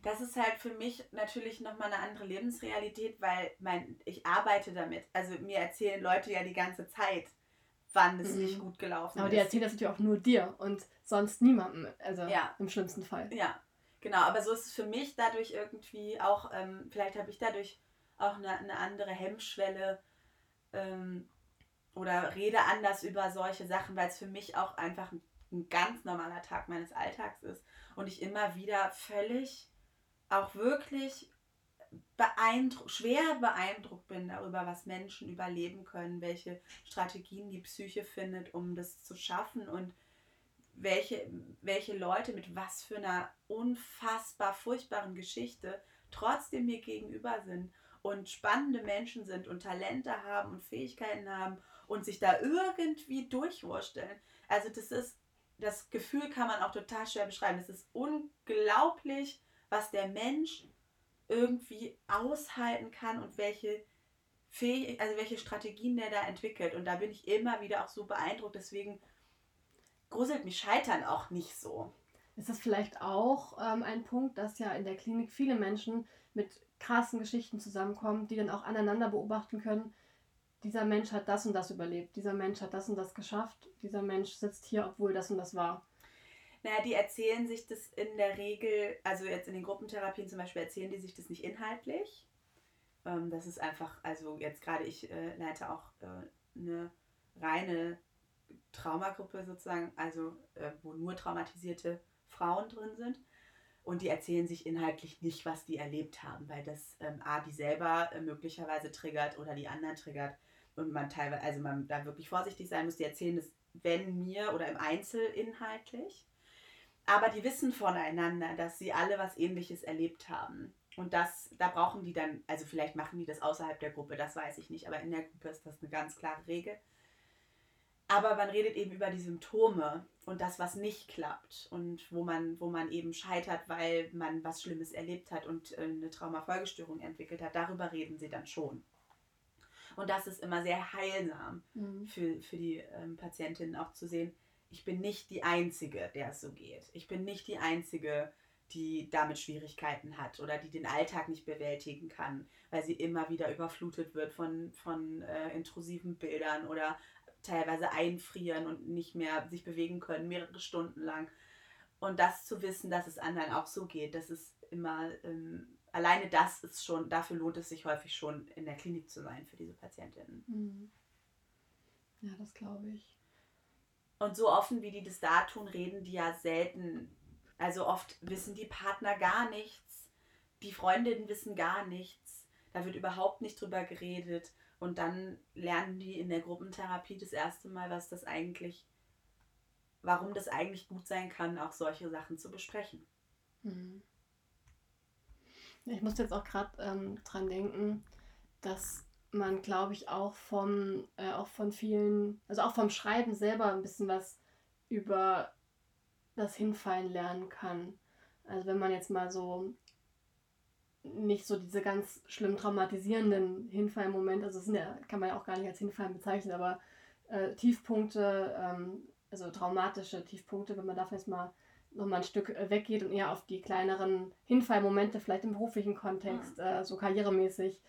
Das ist halt für mich natürlich nochmal eine andere Lebensrealität, weil mein, ich arbeite damit. Also mir erzählen Leute ja die ganze Zeit, wann es Mhm. nicht gut gelaufen Aber ist. die erzählen das natürlich auch nur dir und sonst niemandem, also Ja. im schlimmsten Fall. Ja, genau. Aber so ist es für mich dadurch irgendwie auch, ähm, vielleicht habe ich dadurch auch eine, eine andere Hemmschwelle ähm, oder rede anders über solche Sachen, weil es für mich auch einfach ein, ein ganz normaler Tag meines Alltags ist und ich immer wieder völlig, auch wirklich beeindruckt, schwer beeindruckt bin darüber, was Menschen überleben können, welche Strategien die Psyche findet, um das zu schaffen und welche, welche Leute mit was für einer unfassbar furchtbaren Geschichte trotzdem mir gegenüber sind und spannende Menschen sind und Talente haben und Fähigkeiten haben und sich da irgendwie durchwursteln. Also das ist, das Gefühl kann man auch total schwer beschreiben. Es ist unglaublich, was der Mensch irgendwie aushalten kann und welche Fähig also welche Strategien der da entwickelt. Und da bin ich immer wieder auch so beeindruckt. Deswegen gruselt mich Scheitern auch nicht so. Ist das vielleicht auch ähm, ein Punkt, dass ja in der Klinik viele Menschen mit krassen Geschichten zusammenkommen, die dann auch aneinander beobachten können, dieser Mensch hat das und das überlebt, dieser Mensch hat das und das geschafft, dieser Mensch sitzt hier, obwohl das und das war. Naja, die erzählen sich das in der Regel, also jetzt in den Gruppentherapien zum Beispiel, erzählen die sich das nicht inhaltlich. Ähm, das ist einfach, also jetzt gerade ich äh, leite auch äh, eine reine Traumagruppe sozusagen, also äh, wo nur traumatisierte Frauen drin sind. Und die erzählen sich inhaltlich nicht, was die erlebt haben, weil das ähm, A, die selber äh, möglicherweise triggert oder die anderen triggert. Und man teilweise, also man da wirklich vorsichtig sein muss. Die erzählen das, wenn mir oder im Einzel inhaltlich. Aber die wissen voneinander, dass sie alle was ähnliches erlebt haben. Und das, da brauchen die dann, also vielleicht machen die das außerhalb der Gruppe, das weiß ich nicht, aber in der Gruppe ist das eine ganz klare Regel. Aber man redet eben über die Symptome und das, was nicht klappt und wo man, wo man eben scheitert, weil man was Schlimmes erlebt hat und äh, eine Traumafolgestörung entwickelt hat. Darüber reden sie dann schon. Und das ist immer sehr heilsam Mhm. für, für die ähm, Patientinnen auch zu sehen, ich bin nicht die Einzige, der es so geht. Ich bin nicht die Einzige, die damit Schwierigkeiten hat oder die den Alltag nicht bewältigen kann, weil sie immer wieder überflutet wird von, von äh, intrusiven Bildern oder teilweise einfrieren und nicht mehr sich bewegen können, mehrere Stunden lang. Und das zu wissen, dass es anderen auch so geht, das ist immer, ähm, alleine das ist schon, dafür lohnt es sich häufig schon, in der Klinik zu sein für diese Patientinnen. Mhm. Ja, das glaube ich. Und so offen, wie die das da tun, reden die ja selten. Also oft wissen die Partner gar nichts, die Freundinnen wissen gar nichts, da wird überhaupt nicht drüber geredet. Und dann lernen die in der Gruppentherapie das erste Mal, was das eigentlich, warum das eigentlich gut sein kann, auch solche Sachen zu besprechen. Mhm. Ich muss jetzt auch gerade ähm, dran denken, dass man, glaube ich, auch vom, äh, auch von vielen, also auch vom Schreiben selber ein bisschen was über das Hinfallen lernen kann. Also wenn man jetzt mal so nicht so diese ganz schlimm traumatisierenden Hinfallmomente, also das sind ja, kann man ja auch gar nicht als Hinfallen bezeichnen, aber äh, Tiefpunkte, ähm, also traumatische Tiefpunkte, wenn man davon jetzt mal nochmal ein Stück äh, weggeht und eher auf die kleineren Hinfallmomente, vielleicht im beruflichen Kontext, mhm. äh, so karrieremäßig.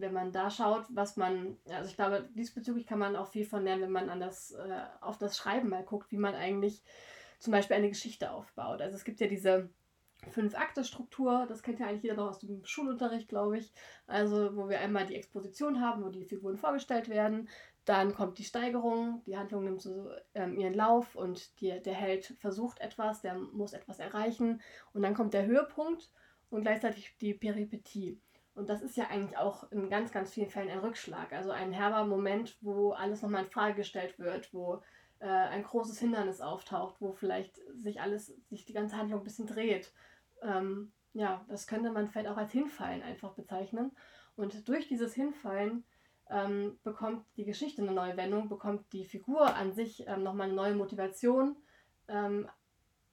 Wenn man da schaut, was man, also ich glaube, diesbezüglich kann man auch viel von lernen, wenn man an das, äh, auf das Schreiben mal guckt, wie man eigentlich zum Beispiel eine Geschichte aufbaut. Also es gibt ja diese Fünf-Akte-Struktur, das kennt ja eigentlich jeder noch aus dem Schulunterricht, glaube ich. Also, wo wir einmal die Exposition haben, wo die Figuren vorgestellt werden. Dann kommt die Steigerung, die Handlung nimmt so ähm, ihren Lauf und die, der Held versucht etwas, der muss etwas erreichen. Und dann kommt der Höhepunkt und gleichzeitig die Peripetie. Und das ist ja eigentlich auch in ganz, ganz vielen Fällen ein Rückschlag. Also ein herber Moment, wo alles nochmal in Frage gestellt wird, wo äh, ein großes Hindernis auftaucht, wo vielleicht sich alles, sich die ganze Handlung ein bisschen dreht. Ähm, ja, das könnte man vielleicht auch als Hinfallen einfach bezeichnen. Und durch dieses Hinfallen ähm, bekommt die Geschichte eine neue Wendung, bekommt die Figur an sich ähm, nochmal eine neue Motivation, ähm,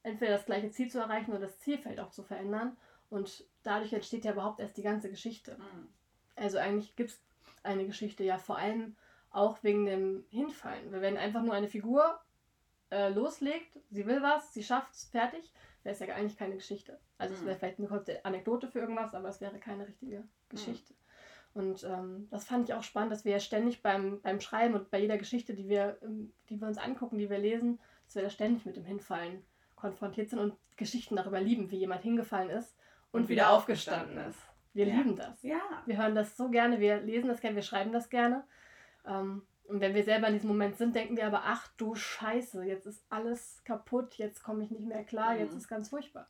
entweder das gleiche Ziel zu erreichen oder das Zielfeld auch zu verändern. Und dadurch entsteht ja überhaupt erst die ganze Geschichte. Mhm. Also eigentlich gibt es eine Geschichte ja vor allem auch wegen dem Hinfallen. Weil wenn einfach nur eine Figur äh, loslegt, sie will was, sie schafft es, fertig, wäre es ja eigentlich keine Geschichte. Also mhm. es wäre vielleicht eine kurze Anekdote für irgendwas, aber es wäre keine richtige Geschichte. Mhm. Und ähm, das fand ich auch spannend, dass wir ja ständig beim, beim Schreiben und bei jeder Geschichte, die wir, ähm, die wir uns angucken, die wir lesen, dass wir da ständig mit dem Hinfallen konfrontiert sind und Geschichten darüber lieben, wie jemand hingefallen ist und, und wieder, wieder aufgestanden ist. Wir ja. lieben das. Ja. Wir hören das so gerne, wir lesen das gerne, wir schreiben das gerne. Ähm, und wenn wir selber in diesem Moment sind, denken wir aber, ach du Scheiße, jetzt ist alles kaputt, jetzt komme ich nicht mehr klar, mhm. jetzt ist ganz furchtbar.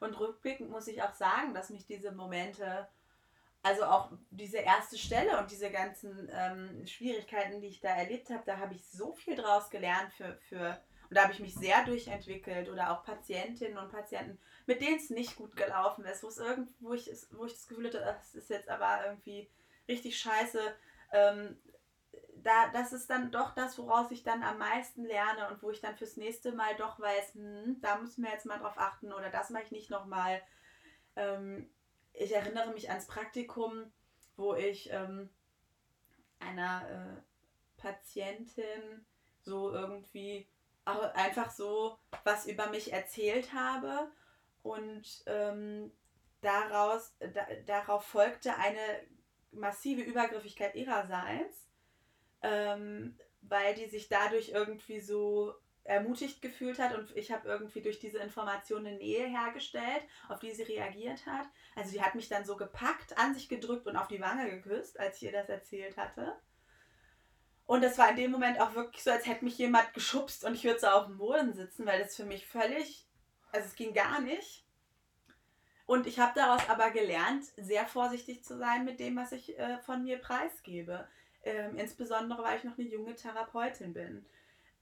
Und rückblickend muss ich auch sagen, dass mich diese Momente, also auch diese erste Stelle und diese ganzen ähm, Schwierigkeiten, die ich da erlebt habe, da habe ich so viel draus gelernt für, für und da habe ich mich sehr durchentwickelt oder auch Patientinnen und Patienten, mit denen es nicht gut gelaufen ist, wo es irgendwo ich, wo ich das Gefühl hatte, das ist jetzt aber irgendwie richtig scheiße. Ähm, da, das ist dann doch das, woraus ich dann am meisten lerne und wo ich dann fürs nächste Mal doch weiß, hm, da müssen wir jetzt mal drauf achten oder das mache ich nicht nochmal. Ähm, ich erinnere mich ans Praktikum, wo ich ähm, einer äh, Patientin so irgendwie einfach so was über mich erzählt habe und ähm, daraus, da, darauf folgte eine massive Übergriffigkeit ihrerseits ähm, weil die sich dadurch irgendwie so ermutigt gefühlt hat und ich habe irgendwie durch diese Information eine Nähe hergestellt, auf die sie reagiert hat. Also die hat mich dann so gepackt, an sich gedrückt und auf die Wange geküsst, als ich ihr das erzählt hatte. Und das war in dem Moment auch wirklich so, als hätte mich jemand geschubst und ich würde so auf dem Boden sitzen, weil das für mich völlig, also es ging gar nicht. Und ich habe daraus aber gelernt, sehr vorsichtig zu sein mit dem, was ich äh, von mir preisgebe. Ähm, insbesondere, weil ich noch eine junge Therapeutin bin.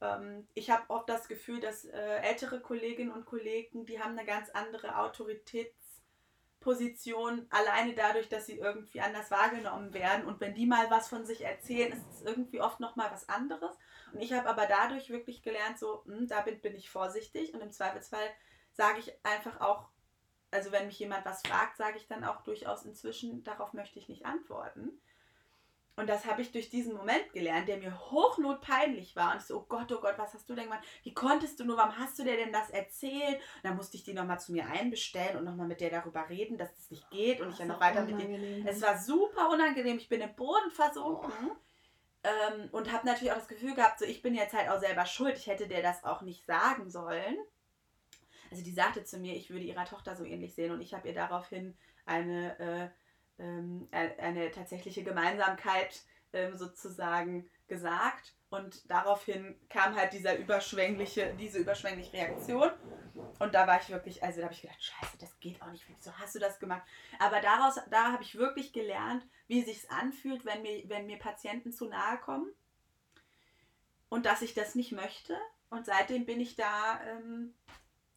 Ähm, ich habe oft das Gefühl, dass äh, ältere Kolleginnen und Kollegen, die haben eine ganz andere Autoritätsposition, alleine dadurch, dass sie irgendwie anders wahrgenommen werden. Und wenn die mal was von sich erzählen, ist es irgendwie oft nochmal was anderes. Und ich habe aber dadurch wirklich gelernt, so, mh, hm, da bin, bin ich vorsichtig und im Zweifelsfall sage ich einfach auch, also wenn mich jemand was fragt, sage ich dann auch durchaus inzwischen, darauf möchte ich nicht antworten. Und das habe ich durch diesen Moment gelernt, der mir hochnotpeinlich war. Und ich so, oh Gott, oh Gott, was hast du denn gemacht? Wie konntest du nur, warum hast du dir denn das erzählt? Und dann musste ich die nochmal zu mir einbestellen und nochmal mit der darüber reden, dass das nicht geht. Und das ich dann noch weiter unangenehm. mit ihr. Es war super unangenehm. Ich bin im Boden versunken. Oh. Ähm, und habe natürlich auch das Gefühl gehabt, so ich bin jetzt halt auch selber schuld. Ich hätte dir das auch nicht sagen sollen. Also die sagte zu mir, ich würde ihrer Tochter so ähnlich sehen. Und ich habe ihr daraufhin eine... Äh, ähm, eine tatsächliche Gemeinsamkeit ähm, sozusagen gesagt. Und daraufhin kam halt dieser überschwängliche, diese überschwängliche Reaktion. Und da war ich wirklich, also da habe ich gedacht, scheiße, das geht auch nicht. Wieso hast du das gemacht? Aber daraus, da habe ich wirklich gelernt, wie sich anfühlt, wenn mir, wenn mir Patienten zu nahe kommen. Und dass ich das nicht möchte. Und seitdem bin ich da ähm,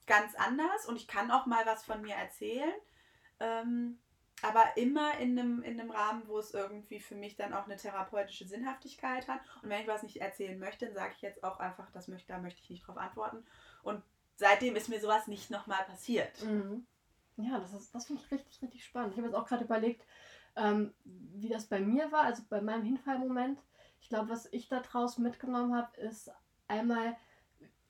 ganz anders und ich kann auch mal was von mir erzählen. Ähm, aber immer in einem, in einem Rahmen, wo es irgendwie für mich dann auch eine therapeutische Sinnhaftigkeit hat. Und wenn ich was nicht erzählen möchte, dann sage ich jetzt auch einfach, das möchte, da möchte ich nicht drauf antworten. Und seitdem ist mir sowas nicht nochmal passiert. Mhm. Ja, das, das finde ich richtig, richtig spannend. Ich habe jetzt auch gerade überlegt, ähm, wie das bei mir war, also bei meinem Hinfallmoment. Ich glaube, was ich daraus mitgenommen habe, ist einmal,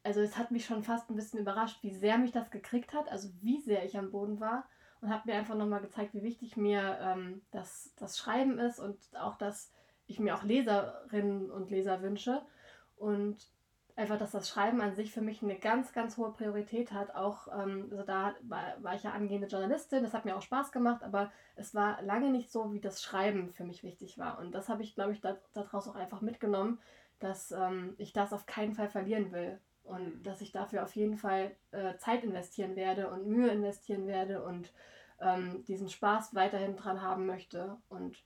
also es hat mich schon fast ein bisschen überrascht, wie sehr mich das gekriegt hat, also wie sehr ich am Boden war und hat mir einfach nochmal gezeigt, wie wichtig mir ähm, das, das Schreiben ist und auch, dass ich mir auch Leserinnen und Leser wünsche und einfach, dass das Schreiben an sich für mich eine ganz, ganz hohe Priorität hat. Auch, ähm, also da war, war ich ja angehende Journalistin, das hat mir auch Spaß gemacht, aber es war lange nicht so, wie das Schreiben für mich wichtig war. Und das habe ich, glaube ich, da, daraus auch einfach mitgenommen, dass ähm, ich das auf keinen Fall verlieren will. Und dass ich dafür auf jeden Fall äh, Zeit investieren werde und Mühe investieren werde und ähm, diesen Spaß weiterhin dran haben möchte. Und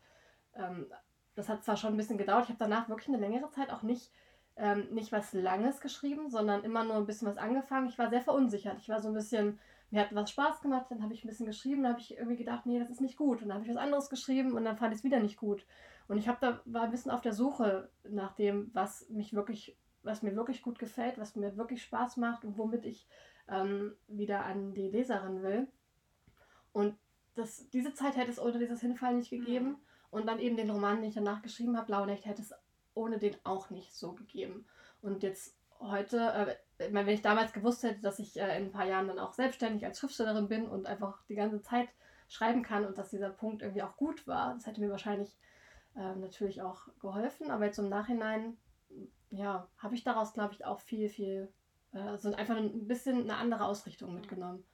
ähm, das hat zwar schon ein bisschen gedauert, ich habe danach wirklich eine längere Zeit auch nicht ähm, nicht was Langes geschrieben, sondern immer nur ein bisschen was angefangen. Ich war sehr verunsichert. Ich war so ein bisschen, mir hat was Spaß gemacht, dann habe ich ein bisschen geschrieben, dann habe ich irgendwie gedacht, nee, das ist nicht gut. Und dann habe ich was anderes geschrieben und dann fand ich es wieder nicht gut. Und ich habe da war ein bisschen auf der Suche nach dem, was mich wirklich, was mir wirklich gut gefällt, was mir wirklich Spaß macht und womit ich ähm, wieder an die Leserin will. Und das, diese Zeit hätte es ohne dieses Hinfallen nicht gegeben. Mhm. Und dann eben den Roman, den ich danach geschrieben habe, Blaue hätte es ohne den auch nicht so gegeben. Und jetzt heute, äh, wenn ich damals gewusst hätte, dass ich äh, in ein paar Jahren dann auch selbstständig als Schriftstellerin bin und einfach die ganze Zeit schreiben kann und dass dieser Punkt irgendwie auch gut war, das hätte mir wahrscheinlich äh, natürlich auch geholfen. Aber jetzt im Nachhinein, ja, habe ich daraus, glaube ich, auch viel, viel, äh, so einfach ein bisschen eine andere Ausrichtung mitgenommen.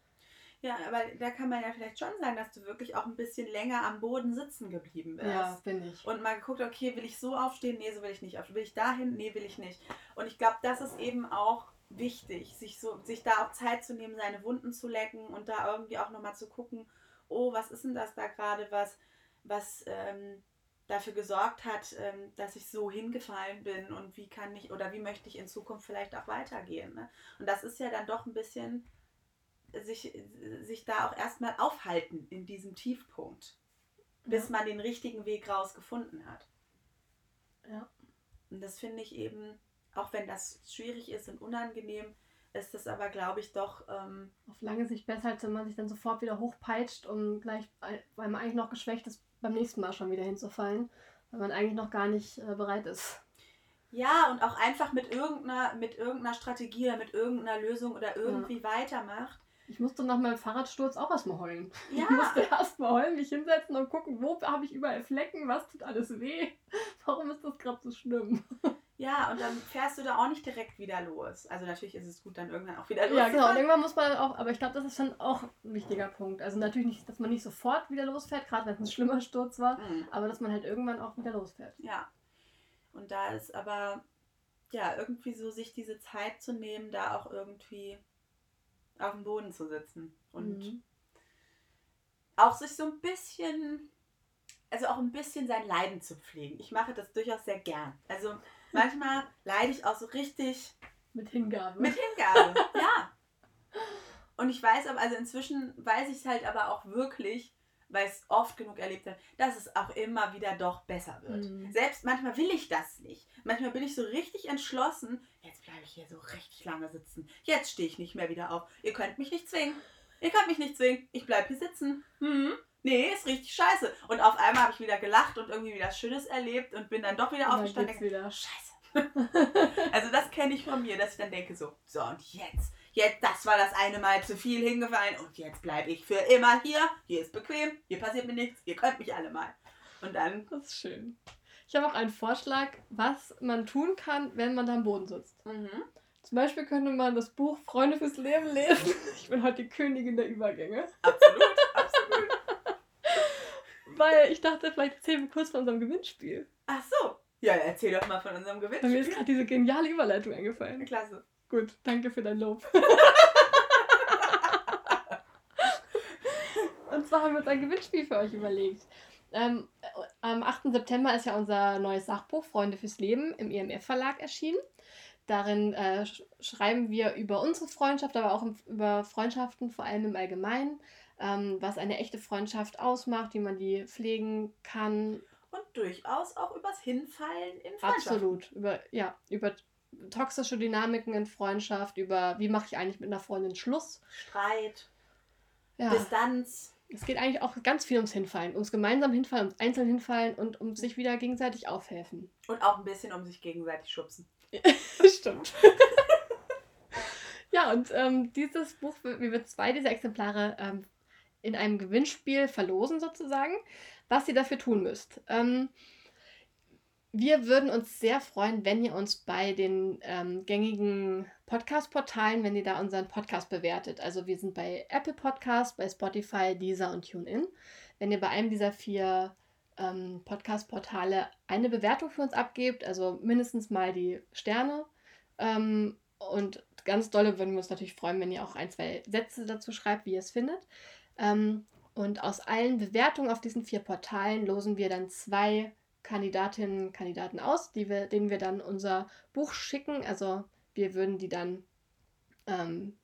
Ja, aber da kann man ja vielleicht schon sagen, dass du wirklich auch ein bisschen länger am Boden sitzen geblieben bist. Ja, bin ich. Und mal geguckt, okay, will ich so aufstehen? Nee, so will ich nicht. Will ich dahin? Nee, will ich nicht. Und ich glaube, das ist eben auch wichtig, sich, so, sich da auch Zeit zu nehmen, seine Wunden zu lecken und da irgendwie auch nochmal zu gucken, oh, was ist denn das da gerade, was, was ähm, dafür gesorgt hat, ähm, dass ich so hingefallen bin und wie kann ich oder wie möchte ich in Zukunft vielleicht auch weitergehen. Ne? Und das ist ja dann doch ein bisschen sich, sich da auch erstmal aufhalten in diesem Tiefpunkt, bis ja. man den richtigen Weg rausgefunden hat. Ja. Und das finde ich eben, auch wenn das schwierig ist und unangenehm, ist das aber, glaube ich, doch. Ähm, auf lange Sicht besser, als wenn man sich dann sofort wieder hochpeitscht und gleich, weil man eigentlich noch geschwächt ist, beim nächsten Mal schon wieder hinzufallen, weil man eigentlich noch gar nicht äh, bereit ist. Ja, und auch einfach mit irgendeiner, mit irgendeiner Strategie oder mit irgendeiner Lösung oder irgendwie ja. weitermacht. Ich musste nach meinem Fahrradsturz auch erstmal heulen. Ja. Ich musste erstmal heulen, mich hinsetzen und gucken, wo habe ich überall Flecken, was tut alles weh, warum ist das gerade so schlimm. Ja, und dann fährst du da auch nicht direkt wieder los. Also natürlich ist es gut, dann irgendwann auch wieder los. Ja, genau. Und irgendwann muss man auch, aber ich glaube, das ist schon auch ein wichtiger Punkt. Also natürlich nicht, dass man nicht sofort wieder losfährt, gerade wenn es ein schlimmer Sturz war, mhm. aber dass man halt irgendwann auch wieder losfährt. Ja. Und da ist aber, ja, irgendwie so sich diese Zeit zu nehmen, da auch irgendwie auf dem Boden zu sitzen und mhm. auch sich so ein bisschen, also auch ein bisschen sein Leiden zu pflegen. Ich mache das durchaus sehr gern. Also manchmal leide ich auch so richtig mit Hingabe. Mit Hingabe, ja. Und ich weiß aber, also inzwischen weiß ich es halt aber auch wirklich, weil ich es oft genug erlebt habe, dass es auch immer wieder doch besser wird. Mhm. Selbst manchmal will ich das nicht. Manchmal bin ich so richtig entschlossen, jetzt bleibe ich hier so richtig lange sitzen. Jetzt stehe ich nicht mehr wieder auf. Ihr könnt mich nicht zwingen. Ihr könnt mich nicht zwingen. Ich bleibe hier sitzen. Mhm. Nee, ist richtig scheiße. Und auf einmal habe ich wieder gelacht und irgendwie wieder Schönes erlebt und bin dann doch wieder aufgestanden. Wieder. Scheiße. also das kenne ich von mir, dass ich dann denke so, so und jetzt jetzt, das war das eine Mal zu viel hingefallen und jetzt bleibe ich für immer hier. Hier ist bequem, hier passiert mir nichts, ihr könnt mich alle mal. Und dann. Das ist schön. Ich habe auch einen Vorschlag, was man tun kann, wenn man da am Boden sitzt. Mhm. Zum Beispiel könnte man das Buch Freunde fürs Leben lesen. Ich bin heute die Königin der Übergänge. Absolut, absolut. Weil ich dachte, vielleicht erzählen wir kurz von unserem Gewinnspiel. Ach so. Ja, erzähl doch mal von unserem Gewinnspiel. Bei mir ist gerade diese geniale Überleitung eingefallen. Klasse. Gut, danke für dein Lob. Und zwar haben wir uns ein Gewinnspiel für euch überlegt. Ähm, am 8. September ist ja unser neues Sachbuch Freunde fürs Leben im EMF Verlag erschienen. Darin äh, schreiben wir über unsere Freundschaft, aber auch über Freundschaften, vor allem im Allgemeinen, ähm, was eine echte Freundschaft ausmacht, wie man die pflegen kann. Und durchaus auch übers Hinfallen in Freundschaft. Absolut. Über, ja, über toxische Dynamiken in Freundschaft, über wie mache ich eigentlich mit einer Freundin Schluss. Streit. Ja. Distanz. Es geht eigentlich auch ganz viel ums Hinfallen, ums gemeinsam Hinfallen, ums einzeln Hinfallen und um sich wieder gegenseitig aufhelfen. Und auch ein bisschen um sich gegenseitig schubsen. Stimmt. ja, und ähm, dieses Buch, wir wird zwei dieser Exemplare ähm, in einem Gewinnspiel verlosen sozusagen, was ihr dafür tun müsst. Ähm, wir würden uns sehr freuen, wenn ihr uns bei den ähm, gängigen Podcast-Portalen, wenn ihr da unseren Podcast bewertet. Also wir sind bei Apple Podcast, bei Spotify, Deezer und TuneIn. Wenn ihr bei einem dieser vier ähm, Podcast-Portale eine Bewertung für uns abgebt, also mindestens mal die Sterne. Ähm, und ganz dolle würden wir uns natürlich freuen, wenn ihr auch ein, zwei Sätze dazu schreibt, wie ihr es findet. Ähm, und aus allen Bewertungen auf diesen vier Portalen losen wir dann zwei Kandidatinnen und Kandidaten aus, die wir, denen wir dann unser Buch schicken. Also wir würden die dann ähm,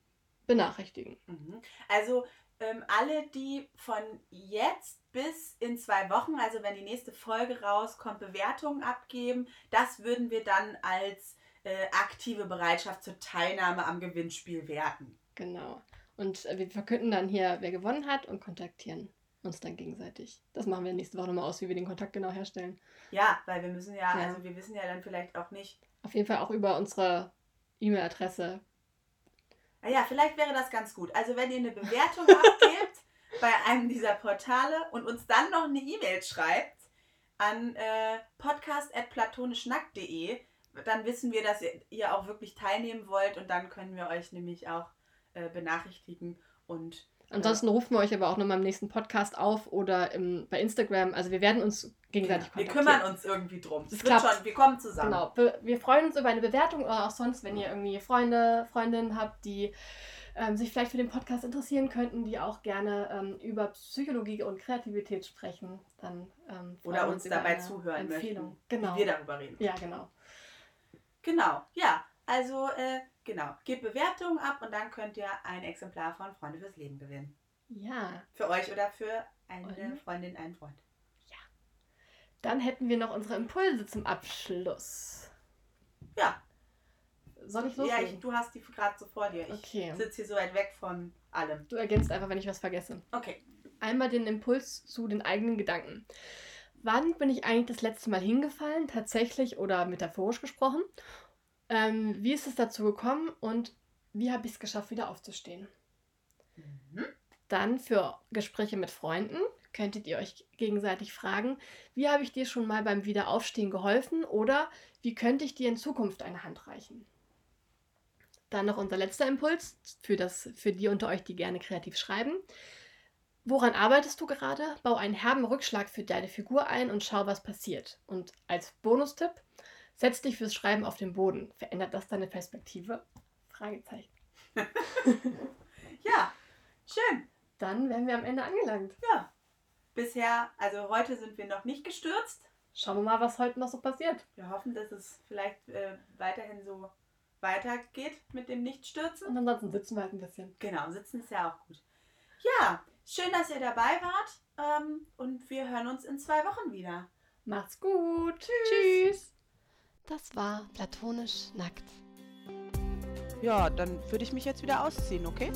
benachrichtigen. Mhm. Also ähm, alle, die von jetzt bis in zwei Wochen, also wenn die nächste Folge rauskommt, Bewertungen abgeben, das würden wir dann als äh, aktive Bereitschaft zur Teilnahme am Gewinnspiel werten. Genau. Und äh, wir verkünden dann hier, wer gewonnen hat und kontaktieren uns dann gegenseitig. Das machen wir nächste Woche nochmal aus, wie wir den Kontakt genau herstellen. Ja, weil wir müssen ja, Ja. also wir wissen ja dann vielleicht auch nicht. Auf jeden Fall auch über unsere E-Mail-Adresse. Naja, vielleicht wäre das ganz gut. Also wenn ihr eine Bewertung abgebt bei einem dieser Portale und uns dann noch eine E-Mail schreibt an äh, podcast.platonischnackt.de, dann wissen wir, dass ihr, ihr auch wirklich teilnehmen wollt und dann können wir euch nämlich auch äh, benachrichtigen und Ansonsten rufen wir euch aber auch nochmal im nächsten Podcast auf oder im, bei Instagram. Also wir werden uns gegenseitig wir kontaktieren. kümmern uns irgendwie drum. Es Das klappt. schon, wir kommen zusammen. Genau. Wir, wir freuen uns über eine Bewertung oder auch sonst, wenn ihr irgendwie Freunde, Freundinnen habt, die ähm, sich vielleicht für den Podcast interessieren könnten, die auch gerne ähm, über Psychologie und Kreativität sprechen, dann ähm, Oder wir uns über dabei zuhören Empfehlung. möchten, Genau. wie wir darüber reden. ja, genau. Genau, ja. Also, äh, genau. Gebt Bewertungen ab und dann könnt ihr ein Exemplar von Freunde fürs Leben gewinnen. Ja, Für euch oder für eine Und? Freundin, einen Freund. dann hätten wir noch unsere Impulse zum Abschluss. Ja, Soll ich ja loslegen? ich, du hast die gerade so vor dir. Ich Okay. sitze hier so weit weg von allem. Du ergänzt einfach, wenn ich was vergesse. Okay. Einmal den Impuls zu den eigenen Gedanken. Wann bin ich eigentlich das letzte Mal hingefallen, tatsächlich oder metaphorisch gesprochen? Ähm, wie ist es dazu gekommen und wie habe ich es geschafft, wieder aufzustehen? Mhm. Dann für Gespräche mit Freunden könntet ihr euch gegenseitig fragen, wie habe ich dir schon mal beim Wiederaufstehen geholfen oder wie könnte ich dir in Zukunft eine Hand reichen? Dann noch unser letzter Impuls für, das, für die unter euch, die gerne kreativ schreiben. Woran arbeitest du gerade? Bau einen herben Rückschlag für deine Figur ein und schau, was passiert. Und als Bonustipp, setz dich fürs Schreiben auf den Boden. Verändert das deine Perspektive? Fragezeichen. Ja, schön. Dann wären wir am Ende angelangt. Ja. Bisher, also heute sind wir noch nicht gestürzt. Schauen wir mal, was heute noch so passiert. Wir hoffen, dass es vielleicht äh, weiterhin so weitergeht mit dem Nichtstürzen. Und ansonsten sitzen wir halt ein bisschen. Genau, sitzen ist ja auch gut. Ja, schön, dass ihr dabei wart. Ähm, und wir hören uns in zwei Wochen wieder. Macht's gut. Tschüss. Das war platonisch nackt. Ja, dann würde ich mich jetzt wieder ausziehen, okay?